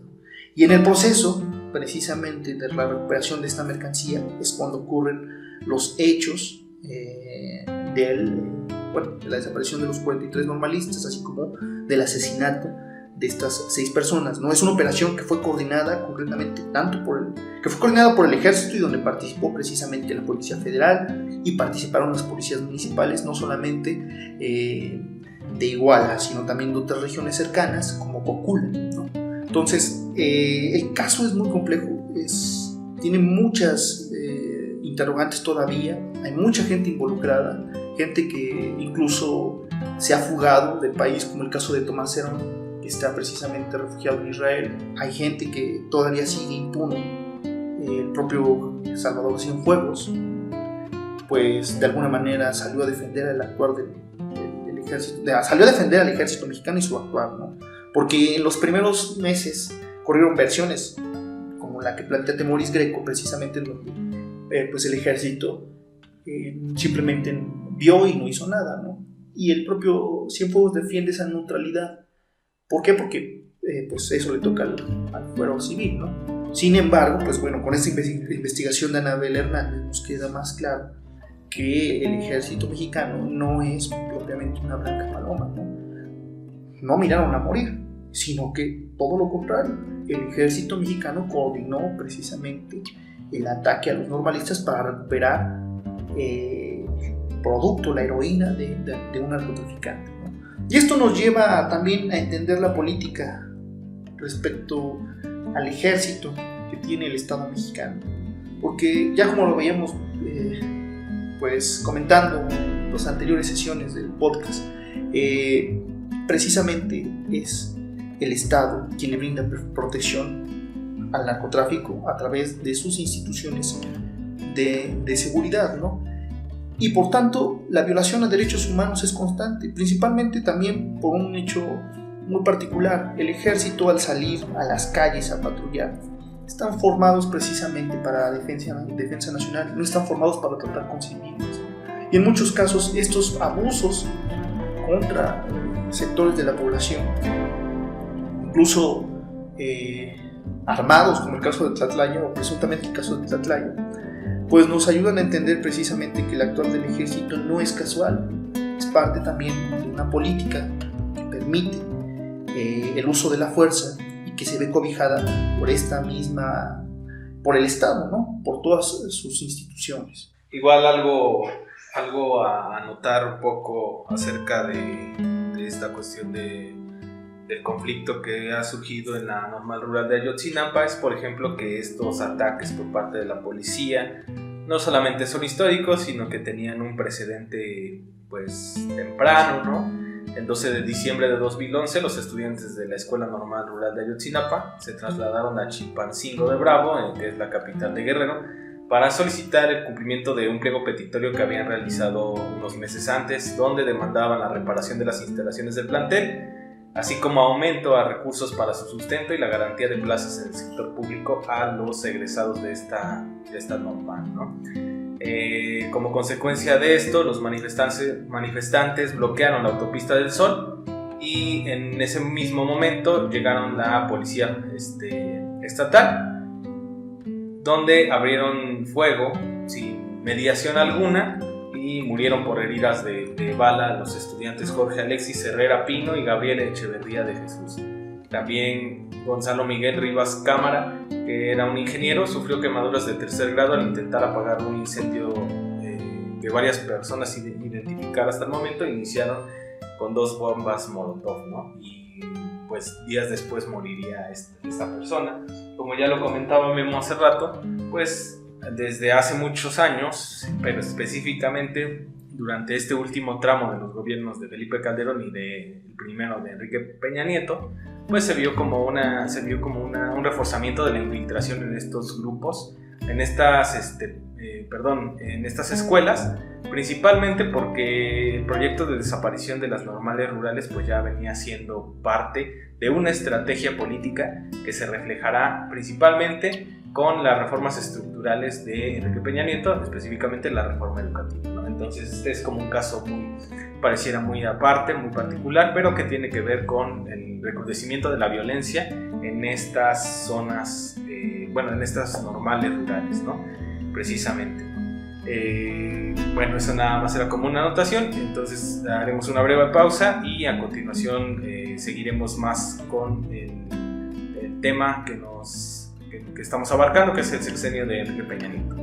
Y en el proceso, precisamente, de la recuperación de esta mercancía, es cuando ocurren los hechos eh, del, de la desaparición de los 43 normalistas, así como del asesinato de estas seis personas. ¿no? Es una operación que fue coordinada concretamente tanto por el, que fue coordinada por el ejército y donde participó precisamente la Policía Federal y participaron las policías municipales, no solamente eh, de Iguala, sino también de otras regiones cercanas como Cocula. ¿no? Entonces, eh, el caso es muy complejo, es, tiene muchas eh, interrogantes todavía, hay mucha gente involucrada, gente que incluso se ha fugado del país, como el caso de Tomás Herón, que está precisamente refugiado en Israel. Hay gente que todavía sigue impune. El propio Salvador Cienfuegos, pues de alguna manera salió a defender el actuar del, ejército, salió a defender al ejército mexicano y su actuar, ¿no? Porque en los primeros meses corrieron versiones como la que plantea Temoris Greco, precisamente en donde eh, pues el ejército eh, simplemente vio y no hizo nada, ¿no? Y el propio Cienfuegos defiende esa neutralidad ¿Por qué? Porque eh, pues eso le toca al, fuero civil, ¿no? Sin embargo, pues bueno, con esta investigación de Anabel Hernández nos queda más claro que el ejército mexicano no es propiamente una blanca paloma, ¿no? No miraron a morir, sino que todo lo contrario, el ejército mexicano coordinó precisamente el ataque a los normalistas para recuperar eh, producto, la heroína de, de un narcotraficante. Y esto nos lleva también a entender la política respecto al ejército que tiene el Estado mexicano. Porque ya como lo veíamos eh, pues comentando en las anteriores sesiones del podcast, eh, precisamente es el Estado quien le brinda protección al narcotráfico a través de sus instituciones de, de seguridad, ¿no? Y por tanto la violación a derechos humanos es constante, principalmente también por un hecho muy particular. El ejército al salir a las calles a patrullar están formados precisamente para la defensa, defensa nacional, no están formados para tratar con civiles. Y en muchos casos estos abusos contra sectores de la población, incluso eh, armados como el caso de Tlatlaya o presuntamente el caso de Tlatlaya, pues nos ayudan a entender precisamente que el actual del ejército no es casual, es parte también de una política que permite eh, el uso de la fuerza y que se ve cobijada por esta misma, por el Estado, ¿no? por todas sus instituciones. Igual algo, algo a anotar un poco acerca de esta cuestión de del conflicto que ha surgido en la normal rural de Ayotzinapa es, por ejemplo, que estos ataques por parte de la policía no solamente son históricos, sino que tenían un precedente pues temprano, ¿no? El 12 de diciembre de 2011, los estudiantes de la Escuela Normal Rural de Ayotzinapa se trasladaron a Chilpancingo de Bravo, que es la capital de Guerrero, para solicitar el cumplimiento de un pliego petitorio que habían realizado unos meses antes, donde demandaban la reparación de las instalaciones del plantel así como aumento a recursos para su sustento y la garantía de plazas en el sector público a los egresados de esta, de esta norma. Eh, como consecuencia de esto, los manifestantes, manifestantes bloquearon la autopista del Sol y en ese mismo momento llegaron la policía este, estatal, donde abrieron fuego sin mediación alguna y murieron por heridas de, bala los estudiantes Jorge Alexis Herrera Pino y Gabriel Echeverría de Jesús. También Gonzalo Miguel Rivas Cámara, que era un ingeniero, sufrió quemaduras de tercer grado al intentar apagar un incendio eh, que varias personas identificadas hasta el momento iniciaron con dos bombas Molotov, ¿no? Y pues días después moriría esta persona. Como ya lo comentaba Memo hace rato, pues desde hace muchos años, pero específicamente durante este último tramo de los gobiernos de Felipe Calderón y del primero de Enrique Peña Nieto, pues se vio como, una, se vio como un reforzamiento de la infiltración en estos grupos, en estas, este, eh, perdón, en estas escuelas, principalmente porque el proyecto de desaparición de las normales rurales pues ya venía siendo parte de una estrategia política que se reflejará principalmente con las reformas estructurales de Enrique Peña Nieto, específicamente la reforma educativa. Entonces este es como un caso muy, pareciera muy aparte, muy particular, pero que tiene que ver con el recrudecimiento de la violencia en estas zonas, eh, bueno, en estas normales rurales, ¿no? Precisamente. Eh, bueno, eso nada más era como una anotación, entonces haremos una breve pausa y a continuación eh, seguiremos más con el tema que nos que, estamos abarcando, que es el sexenio de Enrique Peña Nieto.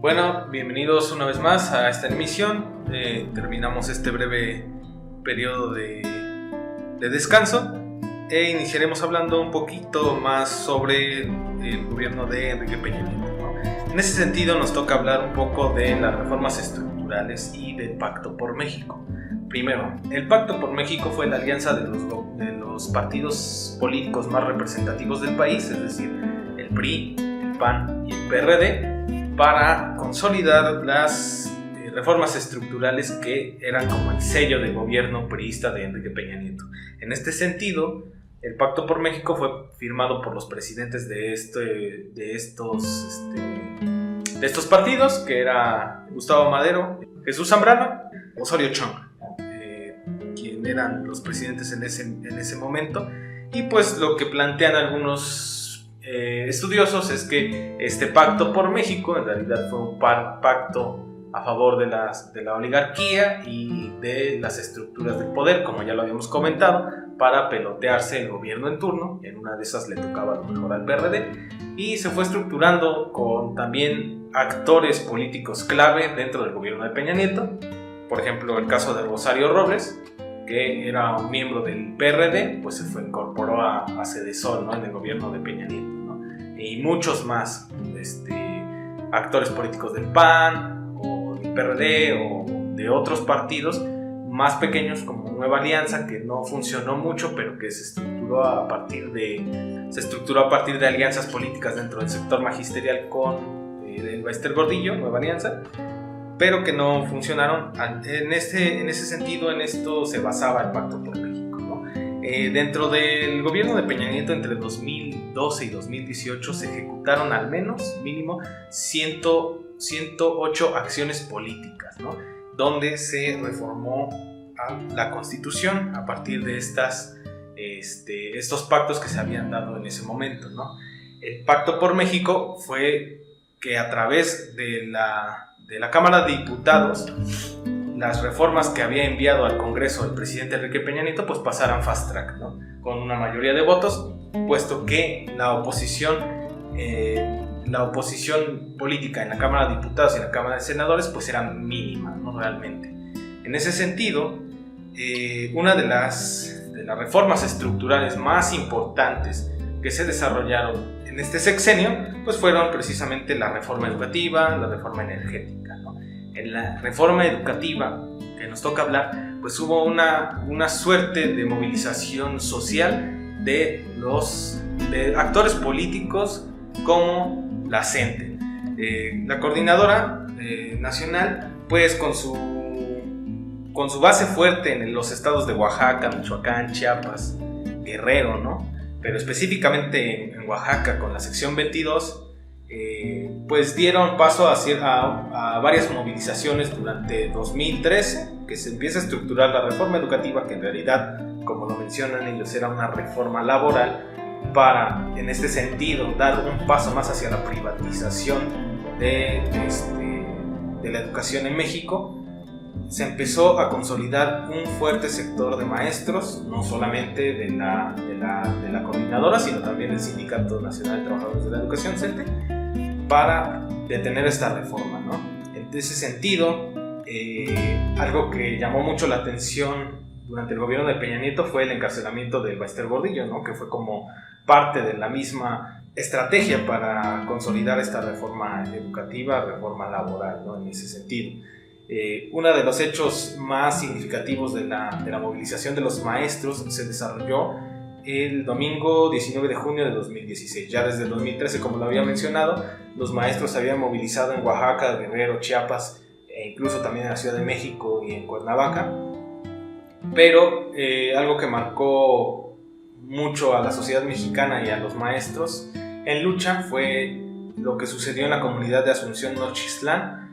Bueno, bienvenidos una vez más a esta emisión. Eh, terminamos este breve periodo de, de, descanso e iniciaremos hablando un poquito más sobre el gobierno de Enrique Peña Nieto. En ese sentido nos toca hablar un poco de las reformas estructurales y del Pacto por México. Primero, el Pacto por México fue la alianza de los, partidos políticos más representativos del país, es decir, el PRI, el PAN y el PRD, para consolidar las eh, reformas estructurales que eran como el sello de gobierno priista de Enrique Peña Nieto. En este sentido, el Pacto por México fue firmado por los presidentes de, este, estos, este, de estos partidos, que era Gustavo Madero, Jesús Zambrano, Osorio Chong eran los presidentes en ese, en ese momento. Y pues lo que plantean algunos eh, estudiosos es que este pacto por México en realidad fue un pacto a favor de, las, de la oligarquía y de las estructuras del poder, como ya lo habíamos comentado, para pelotearse el gobierno en turno. En una de esas le tocaba lo mejor al PRD. Y se fue estructurando con también actores políticos clave dentro del gobierno de Peña Nieto. Por ejemplo, el caso de Rosario Robles, que era un miembro del PRD, pues se fue, incorporó a, a Cedesol, ¿no? En el gobierno de Peña Nieto, ¿no? Y muchos más este, actores políticos del PAN, o del PRD, o de otros partidos más pequeños como Nueva Alianza, que no funcionó mucho, pero que se estructuró a partir de, se estructuró a partir de alianzas políticas dentro del sector magisterial con eh, el Bester Gordillo, Nueva Alianza, pero que no funcionaron. En, este, en ese sentido, en esto se basaba el Pacto por México. ¿no? Eh, dentro del gobierno de Peña Nieto, entre 2012 y 2018, se ejecutaron al menos, mínimo, 100, 108 acciones políticas, ¿no? donde se reformó la constitución a partir de estas, este, estos pactos que se habían dado en ese momento. ¿no? El Pacto por México fue que a través de la de la Cámara de Diputados las reformas que había enviado al Congreso el presidente Enrique Peña Nieto pues pasaran fast track, ¿no? con una mayoría de votos, puesto que la oposición, eh, la oposición política en la Cámara de Diputados y en la Cámara de Senadores pues era mínima, ¿no? realmente. En ese sentido, eh, una de las, de las reformas estructurales más importantes que se desarrollaron en este sexenio, pues fueron precisamente la reforma educativa, la reforma energética. En la reforma educativa que nos toca hablar, pues hubo una, una suerte de movilización social de los de actores políticos como la CENTE. Eh, la coordinadora eh, nacional, pues con su, con su base fuerte en los estados de Oaxaca, Michoacán, Chiapas, Guerrero, ¿no? Pero específicamente en, Oaxaca con la sección 22, eh, pues dieron paso a, varias movilizaciones durante 2013, que se empieza a estructurar la reforma educativa, que en realidad, como lo mencionan ellos, era una reforma laboral, para, en este sentido, dar un paso más hacia la privatización de, este, de la educación en México, se empezó a consolidar un fuerte sector de maestros, no solamente de la, de la, de la coordinadora, sino también del Sindicato Nacional de Trabajadores de la Educación, CENTE, para detener esta reforma. ¿no? En ese sentido, eh, algo que llamó mucho la atención durante el gobierno de Peña Nieto fue el encarcelamiento del Baester Gordillo, ¿no? que fue como parte de la misma estrategia para consolidar esta reforma educativa, reforma laboral, ¿no? en ese sentido. Eh, uno de los hechos más significativos de la, de la movilización de los maestros se desarrolló el domingo 19 de junio de 2016. Ya desde el 2013, como lo había mencionado, los maestros se habían movilizado en Oaxaca, Guerrero, Chiapas e incluso también en la Ciudad de México y en Cuernavaca. Pero eh, algo que marcó mucho a la sociedad mexicana y a los maestros en lucha fue lo que sucedió en la comunidad de Asunción Nochistlán,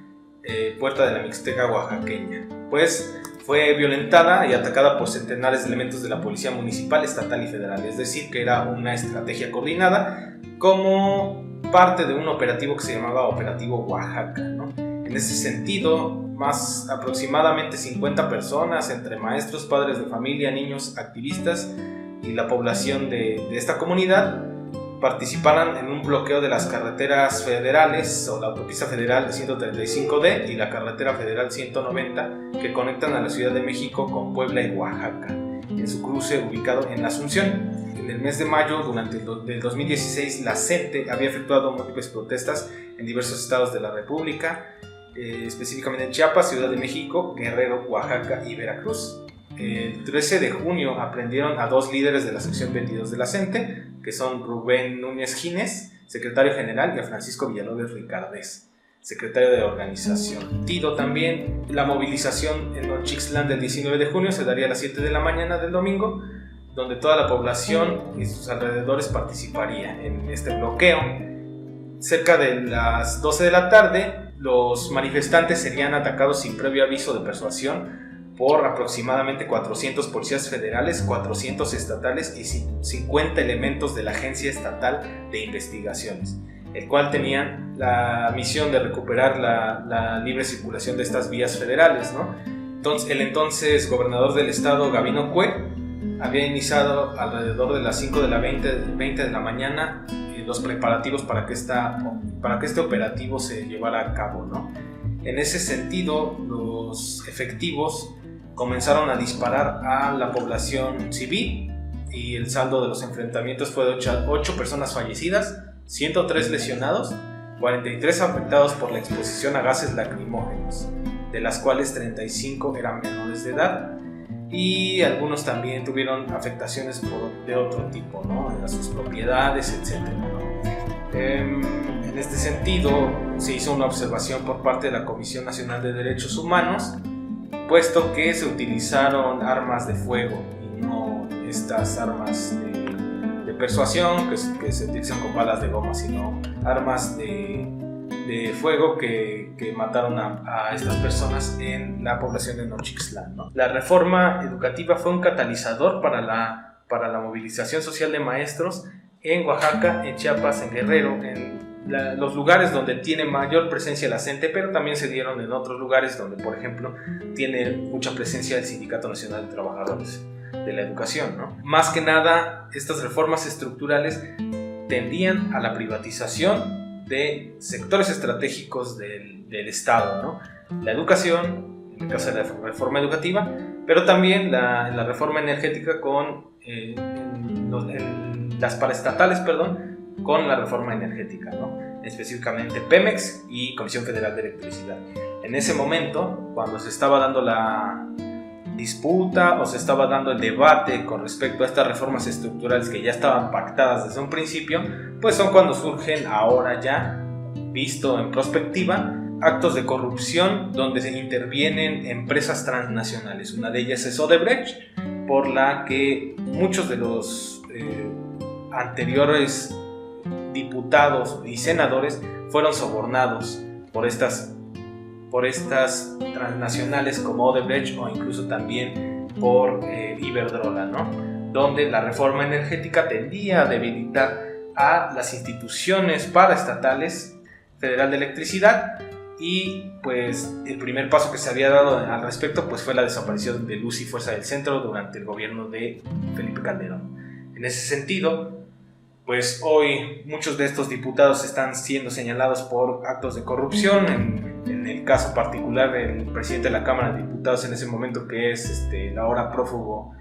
eh, puerta de la Mixteca oaxaqueña. Pues fue violentada y atacada por centenares de elementos de la Policía Municipal, Estatal y Federal, es decir, que era una estrategia coordinada como parte de un operativo que se llamaba Operativo Oaxaca. En ese sentido, más aproximadamente 50 personas, entre maestros, padres de familia, niños, activistas y la población de, de esta comunidad, participaran en un bloqueo de las carreteras federales o la autopista federal 135D y la carretera federal 190 que conectan a la Ciudad de México con Puebla y Oaxaca, en su cruce ubicado en Asunción. En el mes de mayo durante el del 2016, la CENTE había efectuado múltiples protestas en diversos estados de la República, eh, específicamente en Chiapas, Ciudad de México, Guerrero, Oaxaca y Veracruz. El 13 de junio aprendieron a dos líderes de la sección 22 de la CENTE, que son Rubén Núñez Gines, secretario general, y a Francisco Villalobos Ricardés, secretario de organización. Tido también, la movilización en Nochixtlán del 19 de junio se daría a las 7 de la mañana del domingo, donde toda la población y sus alrededores participaría en este bloqueo. Cerca de las 12 de la tarde, los manifestantes serían atacados sin previo aviso de persuasión por aproximadamente 400 policías federales, 400 estatales y 50 elementos de la Agencia Estatal de Investigaciones, el cual tenían la misión de recuperar la, libre circulación de estas vías federales. ¿no? Entonces, el entonces gobernador del estado, Gabino Cue, había iniciado alrededor de las 5 de la 20, 20 de la mañana eh, los preparativos para que, esta, para que este operativo se llevara a cabo. ¿no? En ese sentido, los efectivos comenzaron a disparar a la población civil y el saldo de los enfrentamientos fue de 8, personas fallecidas, 103 lesionados, 43 afectados por la exposición a gases lacrimógenos, de las cuales 35 eran menores de edad y algunos también tuvieron afectaciones de otro tipo, ¿no? a sus propiedades, etc. Em, en este sentido, se hizo una observación por parte de la Comisión Nacional de Derechos Humanos puesto que se utilizaron armas de fuego y no estas armas de, persuasión que, se utilizan con balas de goma, sino armas de, fuego que, mataron a, estas personas en la población de Nochixtlán. La reforma educativa fue un catalizador para la, para la movilización social de maestros en Oaxaca, en Chiapas, en Guerrero, en los lugares donde tiene mayor presencia la CENTE, pero también se dieron en otros lugares donde, por ejemplo, tiene mucha presencia el Sindicato Nacional de Trabajadores de la Educación. ¿no? Más que nada, estas reformas estructurales tendían a la privatización de sectores estratégicos del, del Estado, ¿no? la educación, en el caso de la reforma educativa, pero también la, la reforma energética con eh, las paraestatales, perdón, con la reforma energética, ¿no? específicamente Pemex y Comisión Federal de Electricidad. En ese momento, cuando se estaba dando la disputa o se estaba dando el debate con respecto a estas reformas estructurales que ya estaban pactadas desde un principio, pues son cuando surgen ahora ya, visto en perspectiva, actos de corrupción donde se intervienen empresas transnacionales. Una de ellas es Odebrecht, por la que muchos de los eh, anteriores diputados y senadores fueron sobornados por estas, por estas transnacionales como Odebrecht o incluso también por eh, Iberdrola, ¿no? donde la reforma energética tendía a debilitar a las instituciones paraestatales Federal de Electricidad y pues el primer paso que se había dado al respecto pues fue la desaparición de Luz y Fuerza del Centro durante el gobierno de Felipe Calderón. En ese sentido, pues hoy muchos de estos diputados están siendo señalados por actos de corrupción, en, el caso particular del presidente de la Cámara de Diputados en ese momento que es este, el ahora prófugo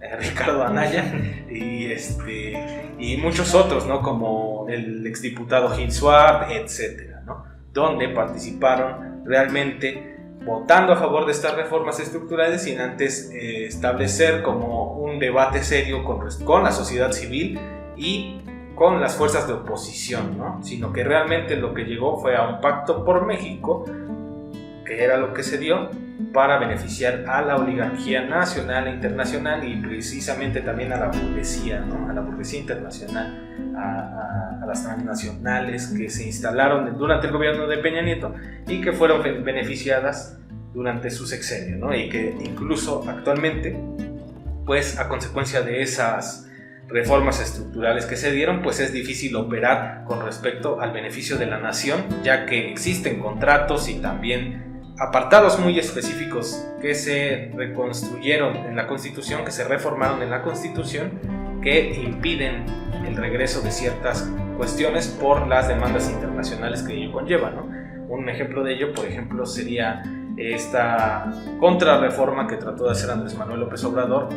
eh, Ricardo Anaya y, este, y muchos otros, ¿no? como el exdiputado Gil Suárez, etcétera, ¿no? donde participaron realmente votando a favor de estas reformas estructurales sin antes eh, establecer como un debate serio con, con la sociedad civil y con las fuerzas de oposición, ¿no? sino que realmente lo que llegó fue a un pacto por México, que era lo que se dio para beneficiar a la oligarquía nacional e internacional y precisamente también a la burguesía, ¿no? a la burguesía internacional, a, las transnacionales que se instalaron durante el gobierno de Peña Nieto y que fueron beneficiadas durante su sexenio, ¿no? y que incluso actualmente, pues a consecuencia de esas reformas estructurales que se dieron, pues es difícil operar con respecto al beneficio de la nación, ya que existen contratos y también apartados muy específicos que se reconstruyeron en la Constitución, que se reformaron en la Constitución, que impiden el regreso de ciertas cuestiones por las demandas internacionales que ello conlleva. Un ejemplo de ello, por ejemplo, sería esta contrarreforma que trató de hacer Andrés Manuel López Obrador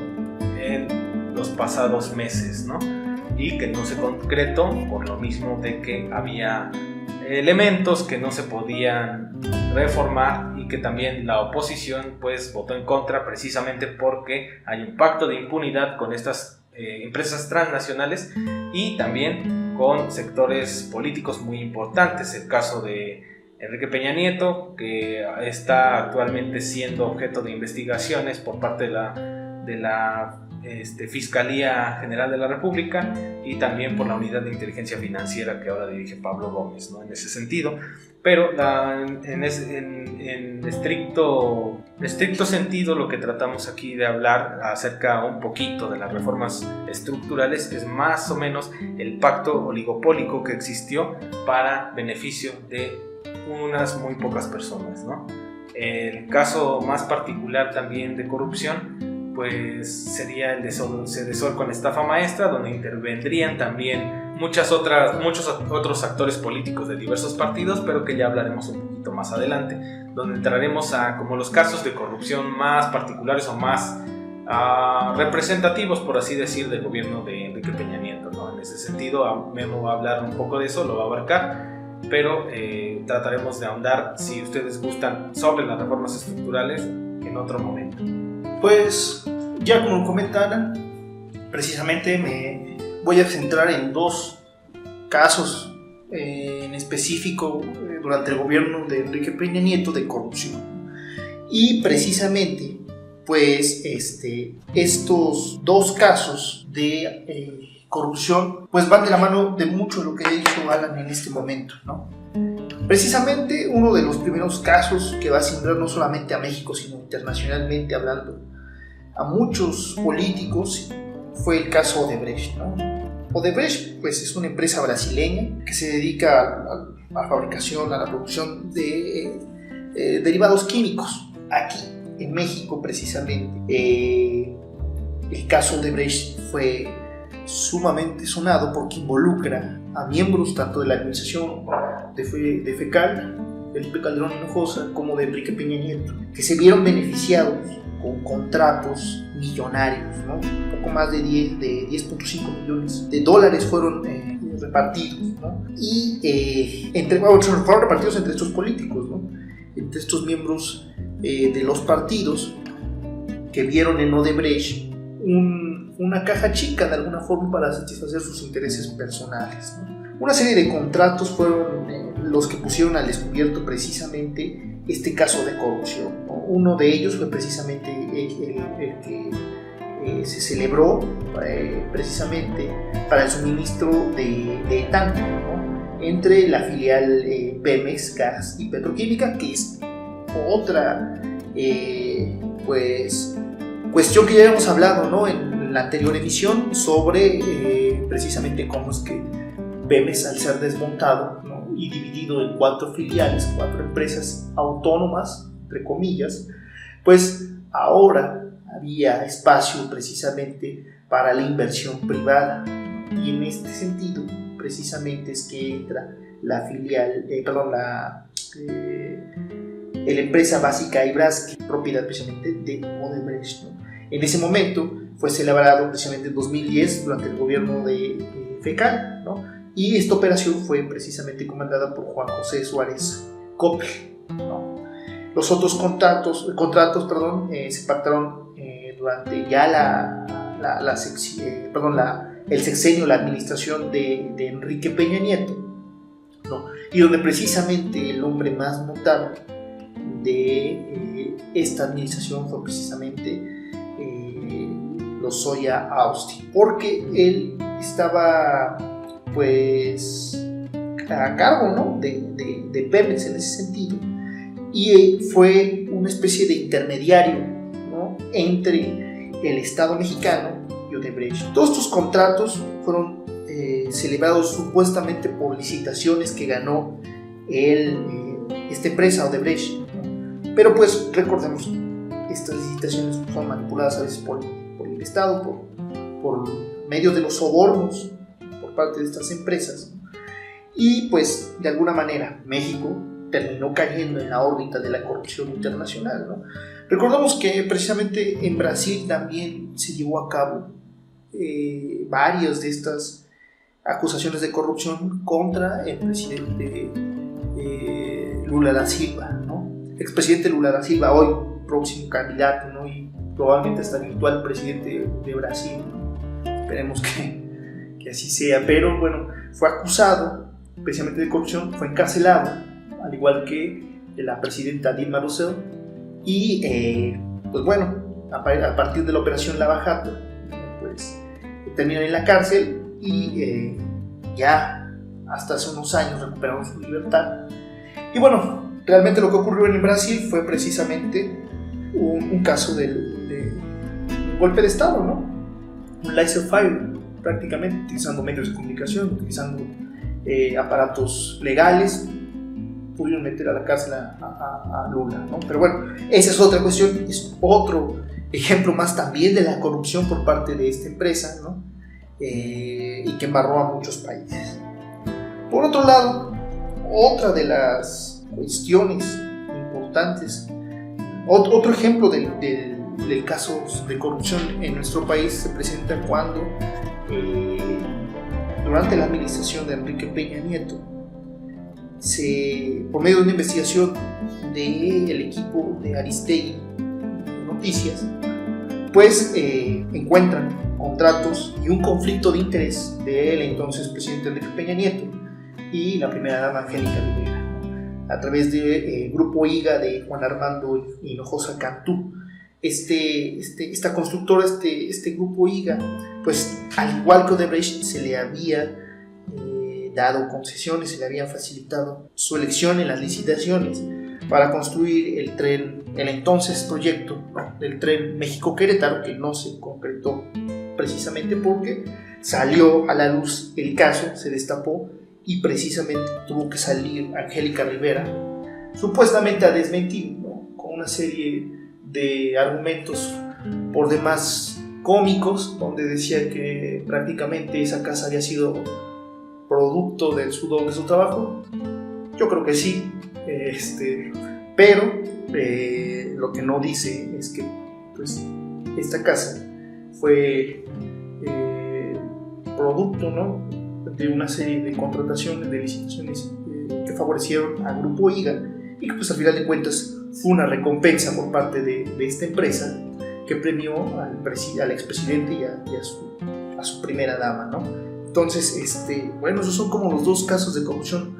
los pasados meses, ¿no? Y que no se concretó por lo mismo de que había elementos que no se podían reformar y que también la oposición pues votó en contra precisamente porque hay un pacto de impunidad con estas eh, empresas transnacionales y también con sectores políticos muy importantes. El caso de Enrique Peña Nieto, que está actualmente siendo objeto de investigaciones por parte de la, de la este, Fiscalía General de la República y también por la Unidad de Inteligencia Financiera que ahora dirige Pablo Gómez, ¿no? en ese sentido. Pero en, en, estricto, estricto sentido lo que tratamos aquí de hablar acerca un poquito de las reformas estructurales es más o menos el pacto oligopólico que existió para beneficio de unas muy pocas personas. ¿no? El caso más particular también de corrupción pues sería el de Sol, con estafa maestra, donde intervendrían también muchas otras, muchos otros actores políticos de diversos partidos, pero que ya hablaremos un poquito más adelante, donde entraremos a como los casos de corrupción más particulares o más ah, representativos, por así decir, del gobierno de Enrique Peña Nieto. ¿no? En ese sentido, Memo va a hablar un poco de eso, lo va a abarcar pero eh, trataremos de ahondar, si ustedes gustan, sobre las reformas estructurales en otro momento. Pues ya como comentaron, precisamente me voy a centrar en dos casos eh, en específico eh, durante el gobierno de Enrique Peña Nieto de corrupción. Y precisamente, pues este, estos dos casos de eh, corrupción, pues van de la mano de mucho lo que dicho Alan en este momento, ¿no? Precisamente uno de los primeros casos que va a sembrar no solamente a México, sino internacionalmente hablando, a muchos políticos fue el caso Odebrecht. ¿no? Odebrecht pues, es una empresa brasileña que se dedica a, la fabricación, a la producción de eh, derivados químicos. Aquí, en México precisamente, eh, el caso Odebrecht fue sumamente sonado porque involucra a miembros tanto de la administración de, de FECAL, Felipe Calderón Hinojosa, como de Enrique Peña Nieto, que se vieron beneficiados con contratos millonarios. Un poco más de 10 de 10.5 millones de dólares fueron eh, repartidos. Y eh, entre, fueron repartidos entre estos políticos. Entre estos miembros eh, de los partidos que vieron en Odebrecht una caja chica de alguna forma para satisfacer sus intereses personales. Una serie de contratos fueron los que pusieron al descubierto precisamente este caso de corrupción. Uno de ellos fue precisamente el, que eh, se celebró eh, precisamente para el suministro de, de entre la filial eh, Pemex Gas y Petroquímica, que es otra pues, cuestión que ya hemos hablado ¿no? en la anterior emisión sobre eh, precisamente cómo es que Pemex al ser desmontado y dividido en cuatro filiales, cuatro empresas autónomas, entre comillas, pues ahora había espacio precisamente para la inversión privada. Y en este sentido, precisamente es que entra la filial, eh, perdón, la, eh, la empresa básica Ibras, propiedad precisamente de Odebrecht. En ese momento fue celebrado precisamente en 2010 durante el gobierno de eh, FECAL, ¿no? y esta operación fue precisamente comandada por Juan José Suárez Coppel. Los otros contratos, contratos perdón, eh, se pactaron eh, durante ya la, la, la perdón, el sexenio, la administración de, de Enrique Peña Nieto, ¿no? y donde precisamente el hombre más notable de esta administración fue precisamente Lozoya Austin, porque él estaba pues a cargo ¿no? de, de, de, Pemex en ese sentido y fue una especie de intermediario entre el Estado mexicano y Odebrecht. Todos estos contratos fueron eh, celebrados supuestamente por licitaciones que ganó el, eh, esta empresa Odebrecht, pero pues recordemos, estas licitaciones son manipuladas a veces por Estado por, por medio de los sobornos por parte de estas empresas. Y pues de alguna manera México terminó cayendo en la órbita de la corrupción internacional. ¿no? Recordamos que precisamente en Brasil también se llevó a cabo eh, varias de estas acusaciones de corrupción contra el presidente eh, Lula da Silva, ¿no? expresidente Lula da Silva, hoy próximo candidato ¿no? y probablemente hasta el actual presidente de Brasil. Esperemos que, que, así sea. Pero bueno, fue acusado precisamente de corrupción, fue encarcelado, al igual que la presidenta Dilma Rousseff. Y eh, pues bueno, a, partir de la operación Lavajato, pues terminan en la cárcel y eh, ya hasta hace unos años recuperaron su libertad. Y bueno, realmente lo que ocurrió en Brasil fue precisamente un, caso del, golpe de Estado, ¿no? Un laissez fire, prácticamente, utilizando medios de comunicación, utilizando eh, aparatos legales, pudieron meter a la cárcel a, Lula, ¿no? Pero bueno, esa es otra cuestión, es otro ejemplo más también de la corrupción por parte de esta empresa, ¿no? Eh, y que embarró a muchos países. Por otro lado, otra de las cuestiones importantes, otro, ejemplo del de casos de corrupción en nuestro país se presenta cuando eh, durante la administración de Enrique Peña Nieto, se, por medio de una investigación del equipo de Aristegui Noticias, pues eh, encuentran contratos y un conflicto de interés del entonces presidente Enrique Peña Nieto y la primera dama Angélica Rivera a través del de, eh, grupo IGA de Juan Armando Hinojosa Cantú. Este, este, esta constructora, este, este grupo IGA, pues al igual que Odebrecht se le había dado concesiones, se le había facilitado su elección en las licitaciones para construir el tren, el entonces proyecto del tren México-Querétaro, que no se concretó precisamente porque salió a la luz el caso, se destapó y precisamente tuvo que salir Angélica Rivera, supuestamente a desmentir, con una serie de argumentos por demás cómicos, donde decía que prácticamente esa casa había sido producto del sudor de su trabajo. Yo creo que sí, este, pero eh, lo que no dice es que pues, esta casa fue eh, producto ¿no? de una serie de contrataciones, de licitaciones eh, que favorecieron al grupo IGA y que pues al final de cuentas fue una recompensa por parte de, esta empresa que premió al, al expresidente y, a, a, su, a, su, primera dama, ¿no? Entonces, este, bueno, esos son como los dos casos de corrupción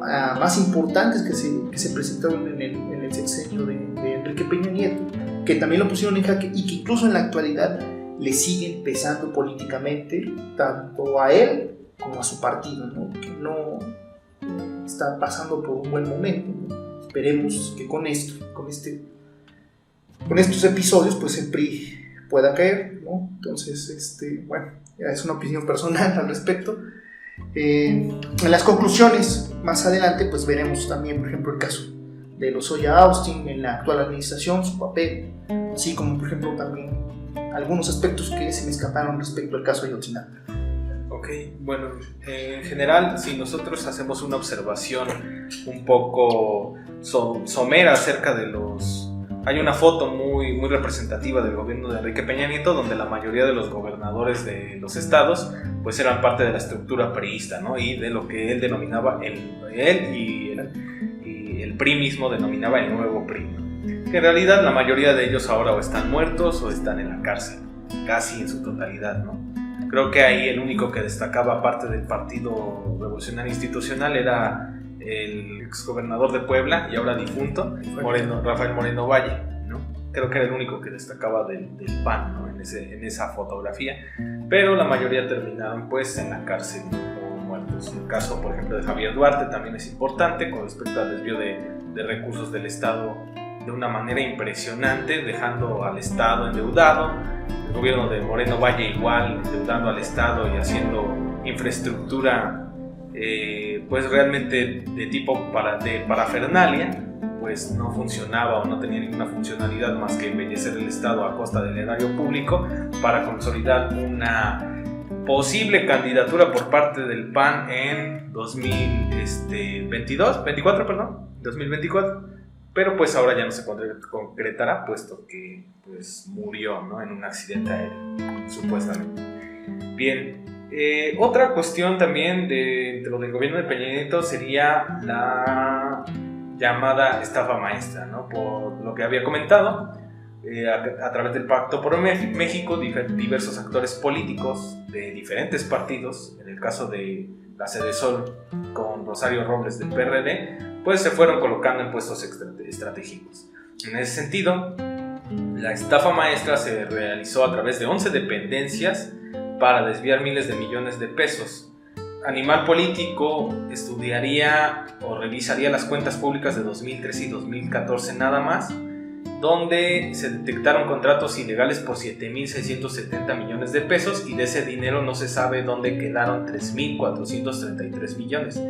ah, más importantes que se, que se presentaron en el, en el sexenio de, Enrique Peña Nieto, que también lo pusieron en jaque y que incluso en la actualidad le siguen pesando políticamente tanto a él como a su partido, ¿no? que no está pasando por un buen momento. Esperemos que con esto, con, este, con estos episodios, pues el PRI pueda caer, ¿no? Entonces, este, bueno, es una opinión personal al respecto. Eh, en las conclusiones, más adelante, pues veremos también, por ejemplo, el caso de Lozoya Austin en la actual administración, su papel, así como, por ejemplo, también algunos aspectos que se me escaparon respecto al caso de Ayotzinapa. Ok, bueno, en general, si nosotros hacemos una observación un poco somera acerca de los... Hay una foto muy, muy representativa del gobierno de Enrique Peña Nieto donde la mayoría de los gobernadores de los estados pues eran parte de la estructura priista, ¿no? Y de lo que él denominaba, el, él y el, y el PRI mismo denominaba el nuevo PRI, que en realidad la mayoría de ellos ahora o están muertos o están en la cárcel, casi en su totalidad, ¿no? Creo que ahí el único que destacaba parte del Partido Revolucionario Institucional era el exgobernador de Puebla y ahora difunto, Moreno, Rafael Moreno Valle. ¿no? Creo que era el único que destacaba del, del PAN ¿no? en, ese, en, esa fotografía, pero la mayoría terminaron pues en la cárcel o muertos. El caso, por ejemplo, de Javier Duarte también es importante con respecto al desvío de, de recursos del Estado de una manera impresionante, dejando al Estado endeudado, el gobierno de Moreno Valle igual endeudando al Estado y haciendo infraestructura eh, pues realmente de tipo para, de parafernalia, pues no funcionaba o no tenía ninguna funcionalidad más que embellecer el Estado a costa del erario público para consolidar una posible candidatura por parte del PAN en 2022, 24, perdón, 2024 pero pues ahora ya no se concretará puesto que pues murió ¿no? en un accidente aéreo, supuestamente. Bien, eh, otra cuestión también dentro del gobierno de Peña Nieto sería la llamada estafa maestra, ¿no? por lo que había comentado. Eh, a, través del Pacto por México, diversos actores políticos de diferentes partidos, en el caso de la Sede Sol con Rosario Robles del PRD, pues se fueron colocando en puestos estratégicos. En ese sentido, la estafa maestra se realizó a través de 11 dependencias para desviar miles de millones de pesos. Animal Político estudiaría o revisaría las cuentas públicas de 2013 y 2014 nada más, donde se detectaron contratos ilegales por 7.670 millones de pesos y de ese dinero no se sabe dónde quedaron 3.433 millones.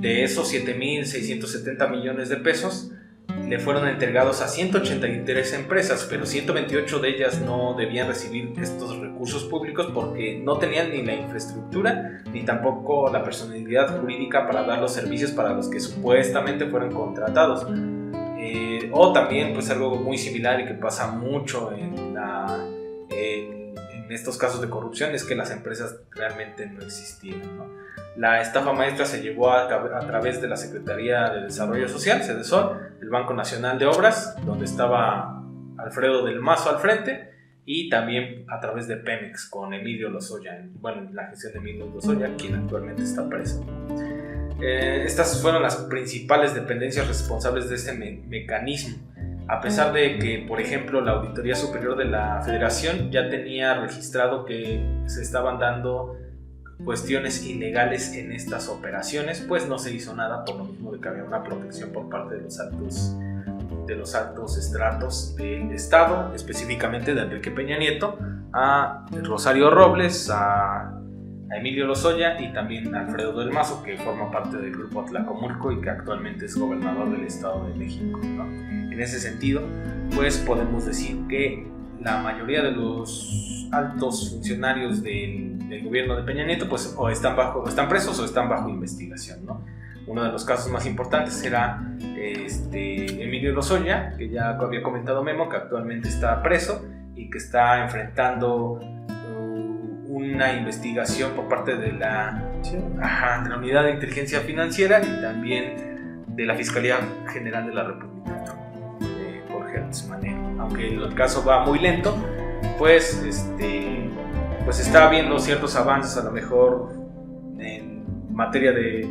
De esos 7.670 millones de pesos, le fueron entregados a 183 empresas, pero 128 de ellas no debían recibir estos recursos públicos porque no tenían ni la infraestructura ni tampoco la personalidad jurídica para dar los servicios para los que supuestamente fueron contratados. Eh, o también, pues algo muy similar y que pasa mucho en, en, estos casos de corrupción es que las empresas realmente no existían. La estafa maestra se llevó a, través de la Secretaría de Desarrollo Social, SEDESOL, el Banco Nacional de Obras, donde estaba Alfredo del Mazo al frente, y también a través de Pemex con Emilio Lozoya, bueno, la gestión de Emilio Lozoya, quien actualmente está preso. Eh, estas fueron las principales dependencias responsables de este me mecanismo, a pesar de que, por ejemplo, la Auditoría Superior de la Federación ya tenía registrado que se estaban dando cuestiones ilegales en estas operaciones, pues no se hizo nada por lo mismo de que había una protección por parte de los altos de los altos estratos del Estado, específicamente de Enrique Peña Nieto, a Rosario Robles, a, Emilio Lozoya y también a Alfredo del Mazo, que forma parte del grupo Atlacomulco y que actualmente es gobernador del Estado de México. En ese sentido, pues podemos decir que la mayoría de los altos funcionarios del, gobierno de Peña Nieto pues o están, bajo, están presos o están bajo investigación. ¿no? Uno de los casos más importantes era este, Emilio Lozoya, que ya había comentado Memo, que actualmente está preso y que está enfrentando uh, una investigación por parte de la, ajá, de la Unidad de Inteligencia Financiera y también de la Fiscalía General de la República, de Jorge Manero aunque el caso va muy lento, pues, este, pues está habiendo ciertos avances a lo mejor en materia de,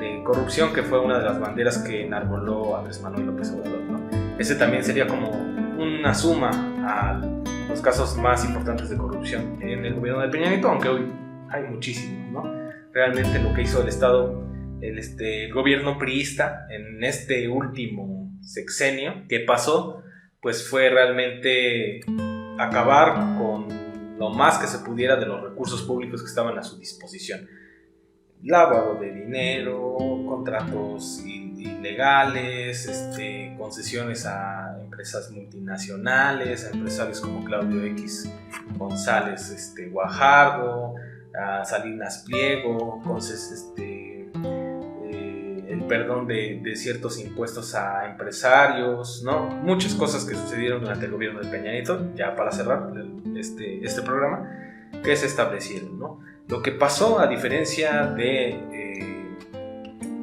de corrupción, que fue una de las banderas que enarboló Andrés Manuel López Obrador. ¿no? Ese también sería como una suma a los casos más importantes de corrupción en el gobierno de Peña Nieto, aunque hoy hay muchísimos, ¿no? Realmente lo que hizo el Estado, el, este, gobierno priista en este último sexenio que pasó, pues fue realmente acabar con lo más que se pudiera de los recursos públicos que estaban a su disposición. Lavado de dinero, contratos ilegales, este, concesiones a empresas multinacionales, a empresarios como Claudio X González este, Guajardo, a Salinas Pliego, este, eh, el perdón de, de, ciertos impuestos a empresarios, ¿no? Muchas cosas que sucedieron durante el gobierno de Peña Nieto, ya para cerrar este, este programa, que se establecieron, ¿no? Lo que pasó, a diferencia de eh,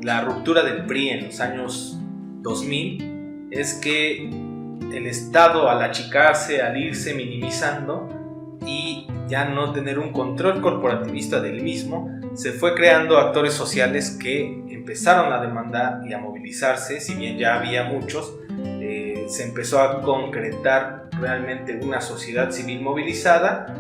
la ruptura del PRI en los años 2000, es que el Estado al achicarse, al irse minimizando y ya no tener un control corporativista del mismo, se fue creando actores sociales que empezaron a demandar y a movilizarse, si bien ya había muchos, eh, se empezó a concretar realmente una sociedad civil movilizada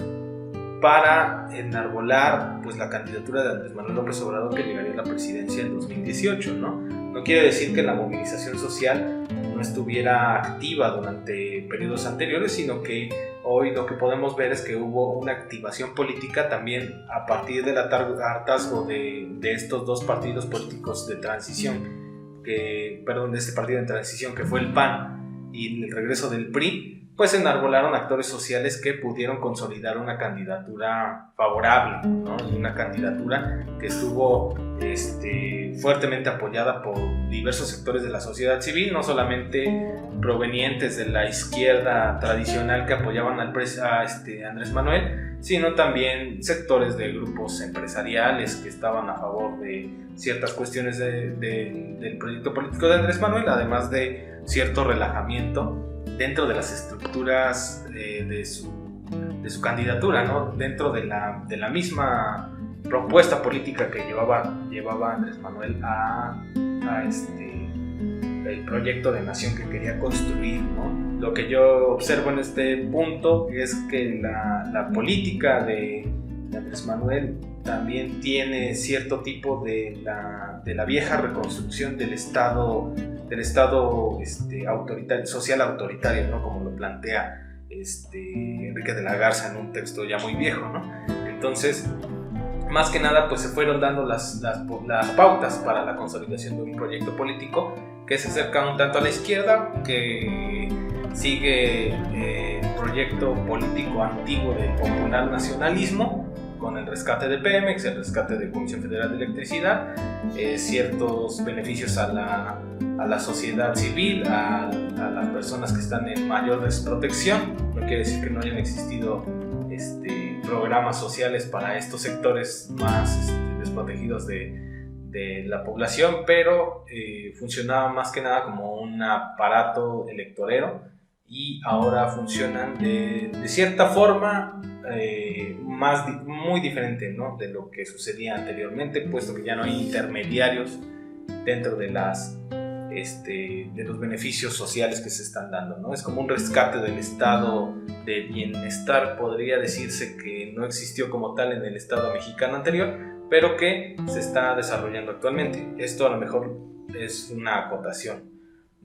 para enarbolar pues, la candidatura de Andrés Manuel López Obrador que llegaría a la presidencia en 2018, ¿no? No quiere decir que la movilización social no estuviera activa durante periodos anteriores, sino que hoy lo que podemos ver es que hubo una activación política también a partir del hartazgo de, de estos dos partidos políticos de transición, que, perdón, de este partido de transición que fue el PAN y el regreso del PRI, pues enarbolaron actores sociales que pudieron consolidar una candidatura favorable, ¿no? una candidatura que estuvo este, fuertemente apoyada por diversos sectores de la sociedad civil, no solamente provenientes de la izquierda tradicional que apoyaban al a este, Andrés Manuel, sino también sectores de grupos empresariales que estaban a favor de ciertas cuestiones del proyecto político de Andrés Manuel, además de cierto relajamiento dentro de las estructuras de, su, de, su, candidatura, ¿no? dentro de la, de la, misma propuesta política que llevaba, llevaba Andrés Manuel a este, el proyecto de nación que quería construir. ¿no? Lo que yo observo en este punto es que la, la política de, de Andrés Manuel también tiene cierto tipo de la, de la vieja reconstrucción del Estado del Estado este, social autoritario, ¿no? como lo plantea este, Enrique de la Garza en un texto ya muy viejo. ¿no? Entonces, más que nada, pues se fueron dando las, pautas para la consolidación de un proyecto político que se acerca un tanto a la izquierda, que sigue eh, el proyecto político antiguo del popular nacionalismo, con el rescate de Pemex, el rescate de Comisión Federal de Electricidad, eh, ciertos beneficios a la, a la sociedad civil, a, a, las personas que están en mayor desprotección. No quiere decir que no hayan existido este, programas sociales para estos sectores más este, desprotegidos de, de, la población, pero eh, funcionaba más que nada como un aparato electorero y ahora funcionan de, de cierta forma eh, más, muy diferente ¿no? de lo que sucedía anteriormente, puesto que ya no hay intermediarios dentro de, las, este, de los beneficios sociales que se están dando. ¿no? Es como un rescate del estado de bienestar, podría decirse que no existió como tal en el estado mexicano anterior, pero que se está desarrollando actualmente. Esto a lo mejor es una acotación.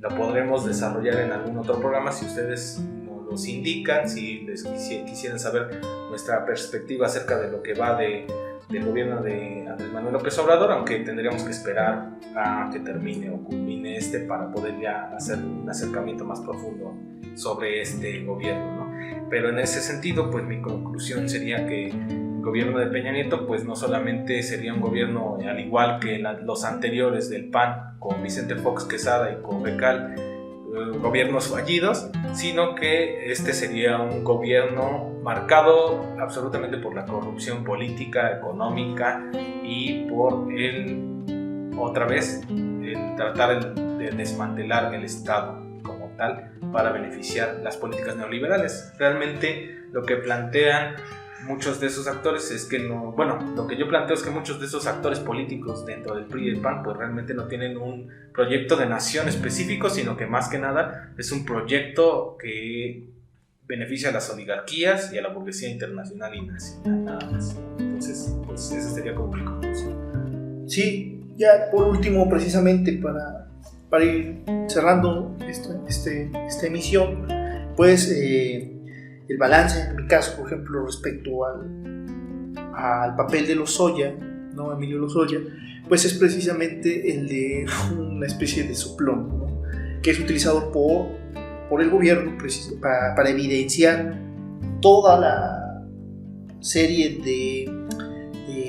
Lo podremos desarrollar en algún otro programa si ustedes nos indican, si les quisieran saber nuestra perspectiva acerca de lo que va de, del gobierno de Andrés Manuel López Obrador, aunque tendríamos que esperar a que termine o culmine este para poder ya hacer un acercamiento más profundo sobre este gobierno. ¿no? Pero en ese sentido, pues mi conclusión sería que gobierno de Peña Nieto, pues no solamente sería un gobierno al igual que los anteriores del PAN, con Vicente Fox Quesada y con Becal, eh, gobiernos fallidos, sino que este sería un gobierno marcado absolutamente por la corrupción política, económica y por el, otra vez, el tratar de desmantelar el Estado como tal para beneficiar las políticas neoliberales. Realmente lo que plantean muchos de esos actores es que no, bueno, lo que yo planteo es que muchos de esos actores políticos dentro del PRI y el PAN pues realmente no tienen un proyecto de nación específico, sino que más que nada es un proyecto que beneficia a las oligarquías y a la burguesía internacional y nacional, nada más. Entonces, pues esa sería como. Sí, ya por último, precisamente para, para ir cerrando este, esta emisión, pues... Eh, el balance, en mi caso, por ejemplo, respecto al, al papel de Lozoya, ¿no? Emilio Lozoya, pues es precisamente el de una especie de soplón, ¿no? que es utilizado por, por el gobierno para, para evidenciar toda la serie de,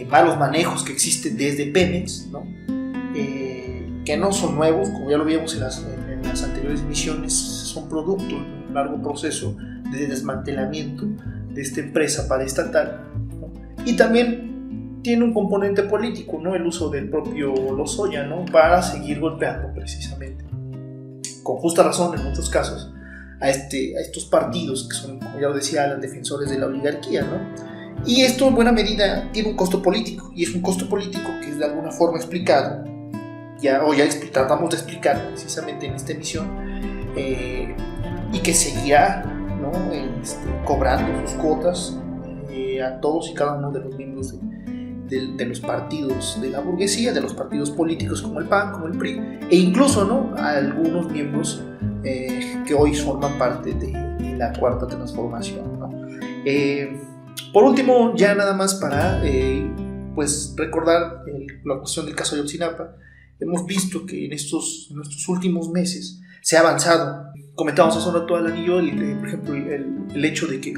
malos manejos que existen desde Pemex. Eh, que no son nuevos, como ya lo vimos en las, en las anteriores emisiones, son producto de un largo proceso de desmantelamiento de esta empresa paraestatal. ¿no? Y también tiene un componente político, ¿no? el uso del propio Lozoya ¿no? para seguir golpeando precisamente, con justa razón en muchos casos, a, este, a estos partidos que son, como ya lo decía, defensores de la oligarquía. ¿no? Y esto en buena medida tiene un costo político, y es un costo político que es de alguna forma explicado, ya, o ya tratamos de explicar precisamente en esta emisión, eh, y que seguirá ¿no? este, cobrando sus cuotas eh, a todos y cada uno de los miembros de, de, los partidos de la burguesía, de los partidos políticos como el PAN, como el PRI, e incluso ¿no? a algunos miembros eh, que hoy forman parte de, la cuarta transformación. ¿no? Por último, ya nada más para eh, pues recordar la cuestión del caso de Otsinapa, hemos visto que en estos, en estos últimos meses se ha avanzado. Comentamos hace un rato al anillo, el, por ejemplo, el, hecho de que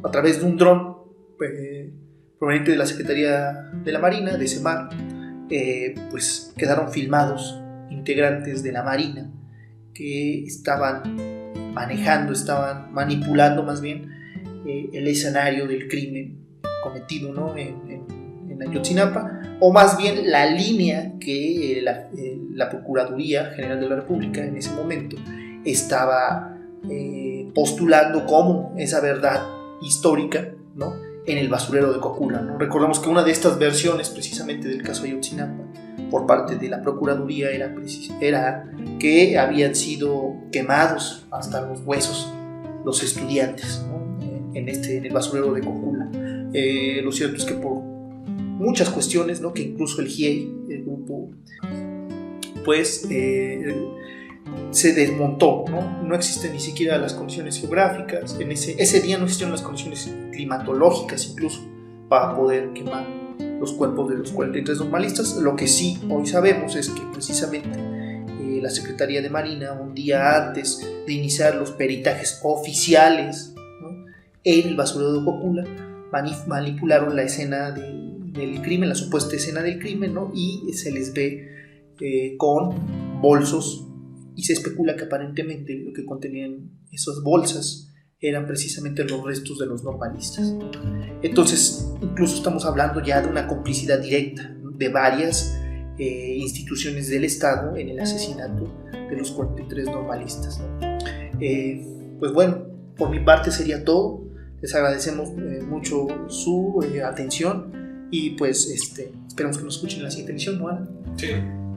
a través de un dron eh, proveniente de la Secretaría de la Marina, de SEMAR, eh, pues quedaron filmados integrantes de la Marina que estaban manejando, estaban manipulando más bien eh, el escenario del crimen cometido ¿no? en, Ayotzinapa, o más bien la línea que eh, la, eh, la, Procuraduría General de la República en ese momento estaba postulando como esa verdad histórica ¿no? en el basurero de Cocula. ¿no? Recordamos que una de estas versiones precisamente del caso Ayotzinapa por parte de la Procuraduría era, era que habían sido quemados hasta los huesos los estudiantes. ¿no? en, este, en el basurero de Cocula. Eh, lo cierto es que por muchas cuestiones, ¿no? que incluso el GIEI, el grupo, pues eh, se desmontó, ¿no? no existen ni siquiera las condiciones geográficas, en ese, ese día no existieron las condiciones climatológicas incluso para poder quemar los cuerpos de los 43 normalistas. Lo que sí hoy sabemos es que precisamente eh, la Secretaría de Marina, un día antes de iniciar los peritajes oficiales en el basurero de Cocula manipularon la escena del, crimen, la supuesta escena del crimen, ¿no? Y se les ve eh, con bolsos y se especula que aparentemente lo que contenían esas bolsas eran precisamente los restos de los normalistas. Entonces, incluso estamos hablando ya de una complicidad directa de varias eh, instituciones del Estado en el asesinato de los 43 normalistas. Eh, pues bueno, por mi parte sería todo. Les agradecemos eh, mucho su eh, atención y pues este, esperamos que nos escuchen en la siguiente emisión, ¿no, Sí,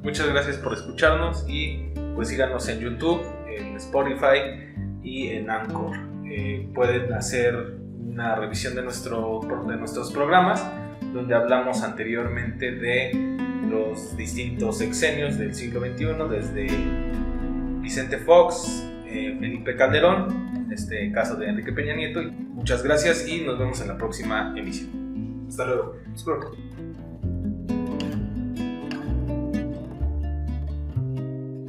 muchas gracias por escucharnos y pues síganos en YouTube, en Spotify y en Anchor. Eh, pueden hacer una revisión de, nuestro, de nuestros programas donde hablamos anteriormente de los distintos exenios del siglo XXI, desde Vicente Fox, Felipe Calderón este caso de Enrique Peña Nieto. Muchas gracias y nos vemos en la próxima emisión. Hasta luego.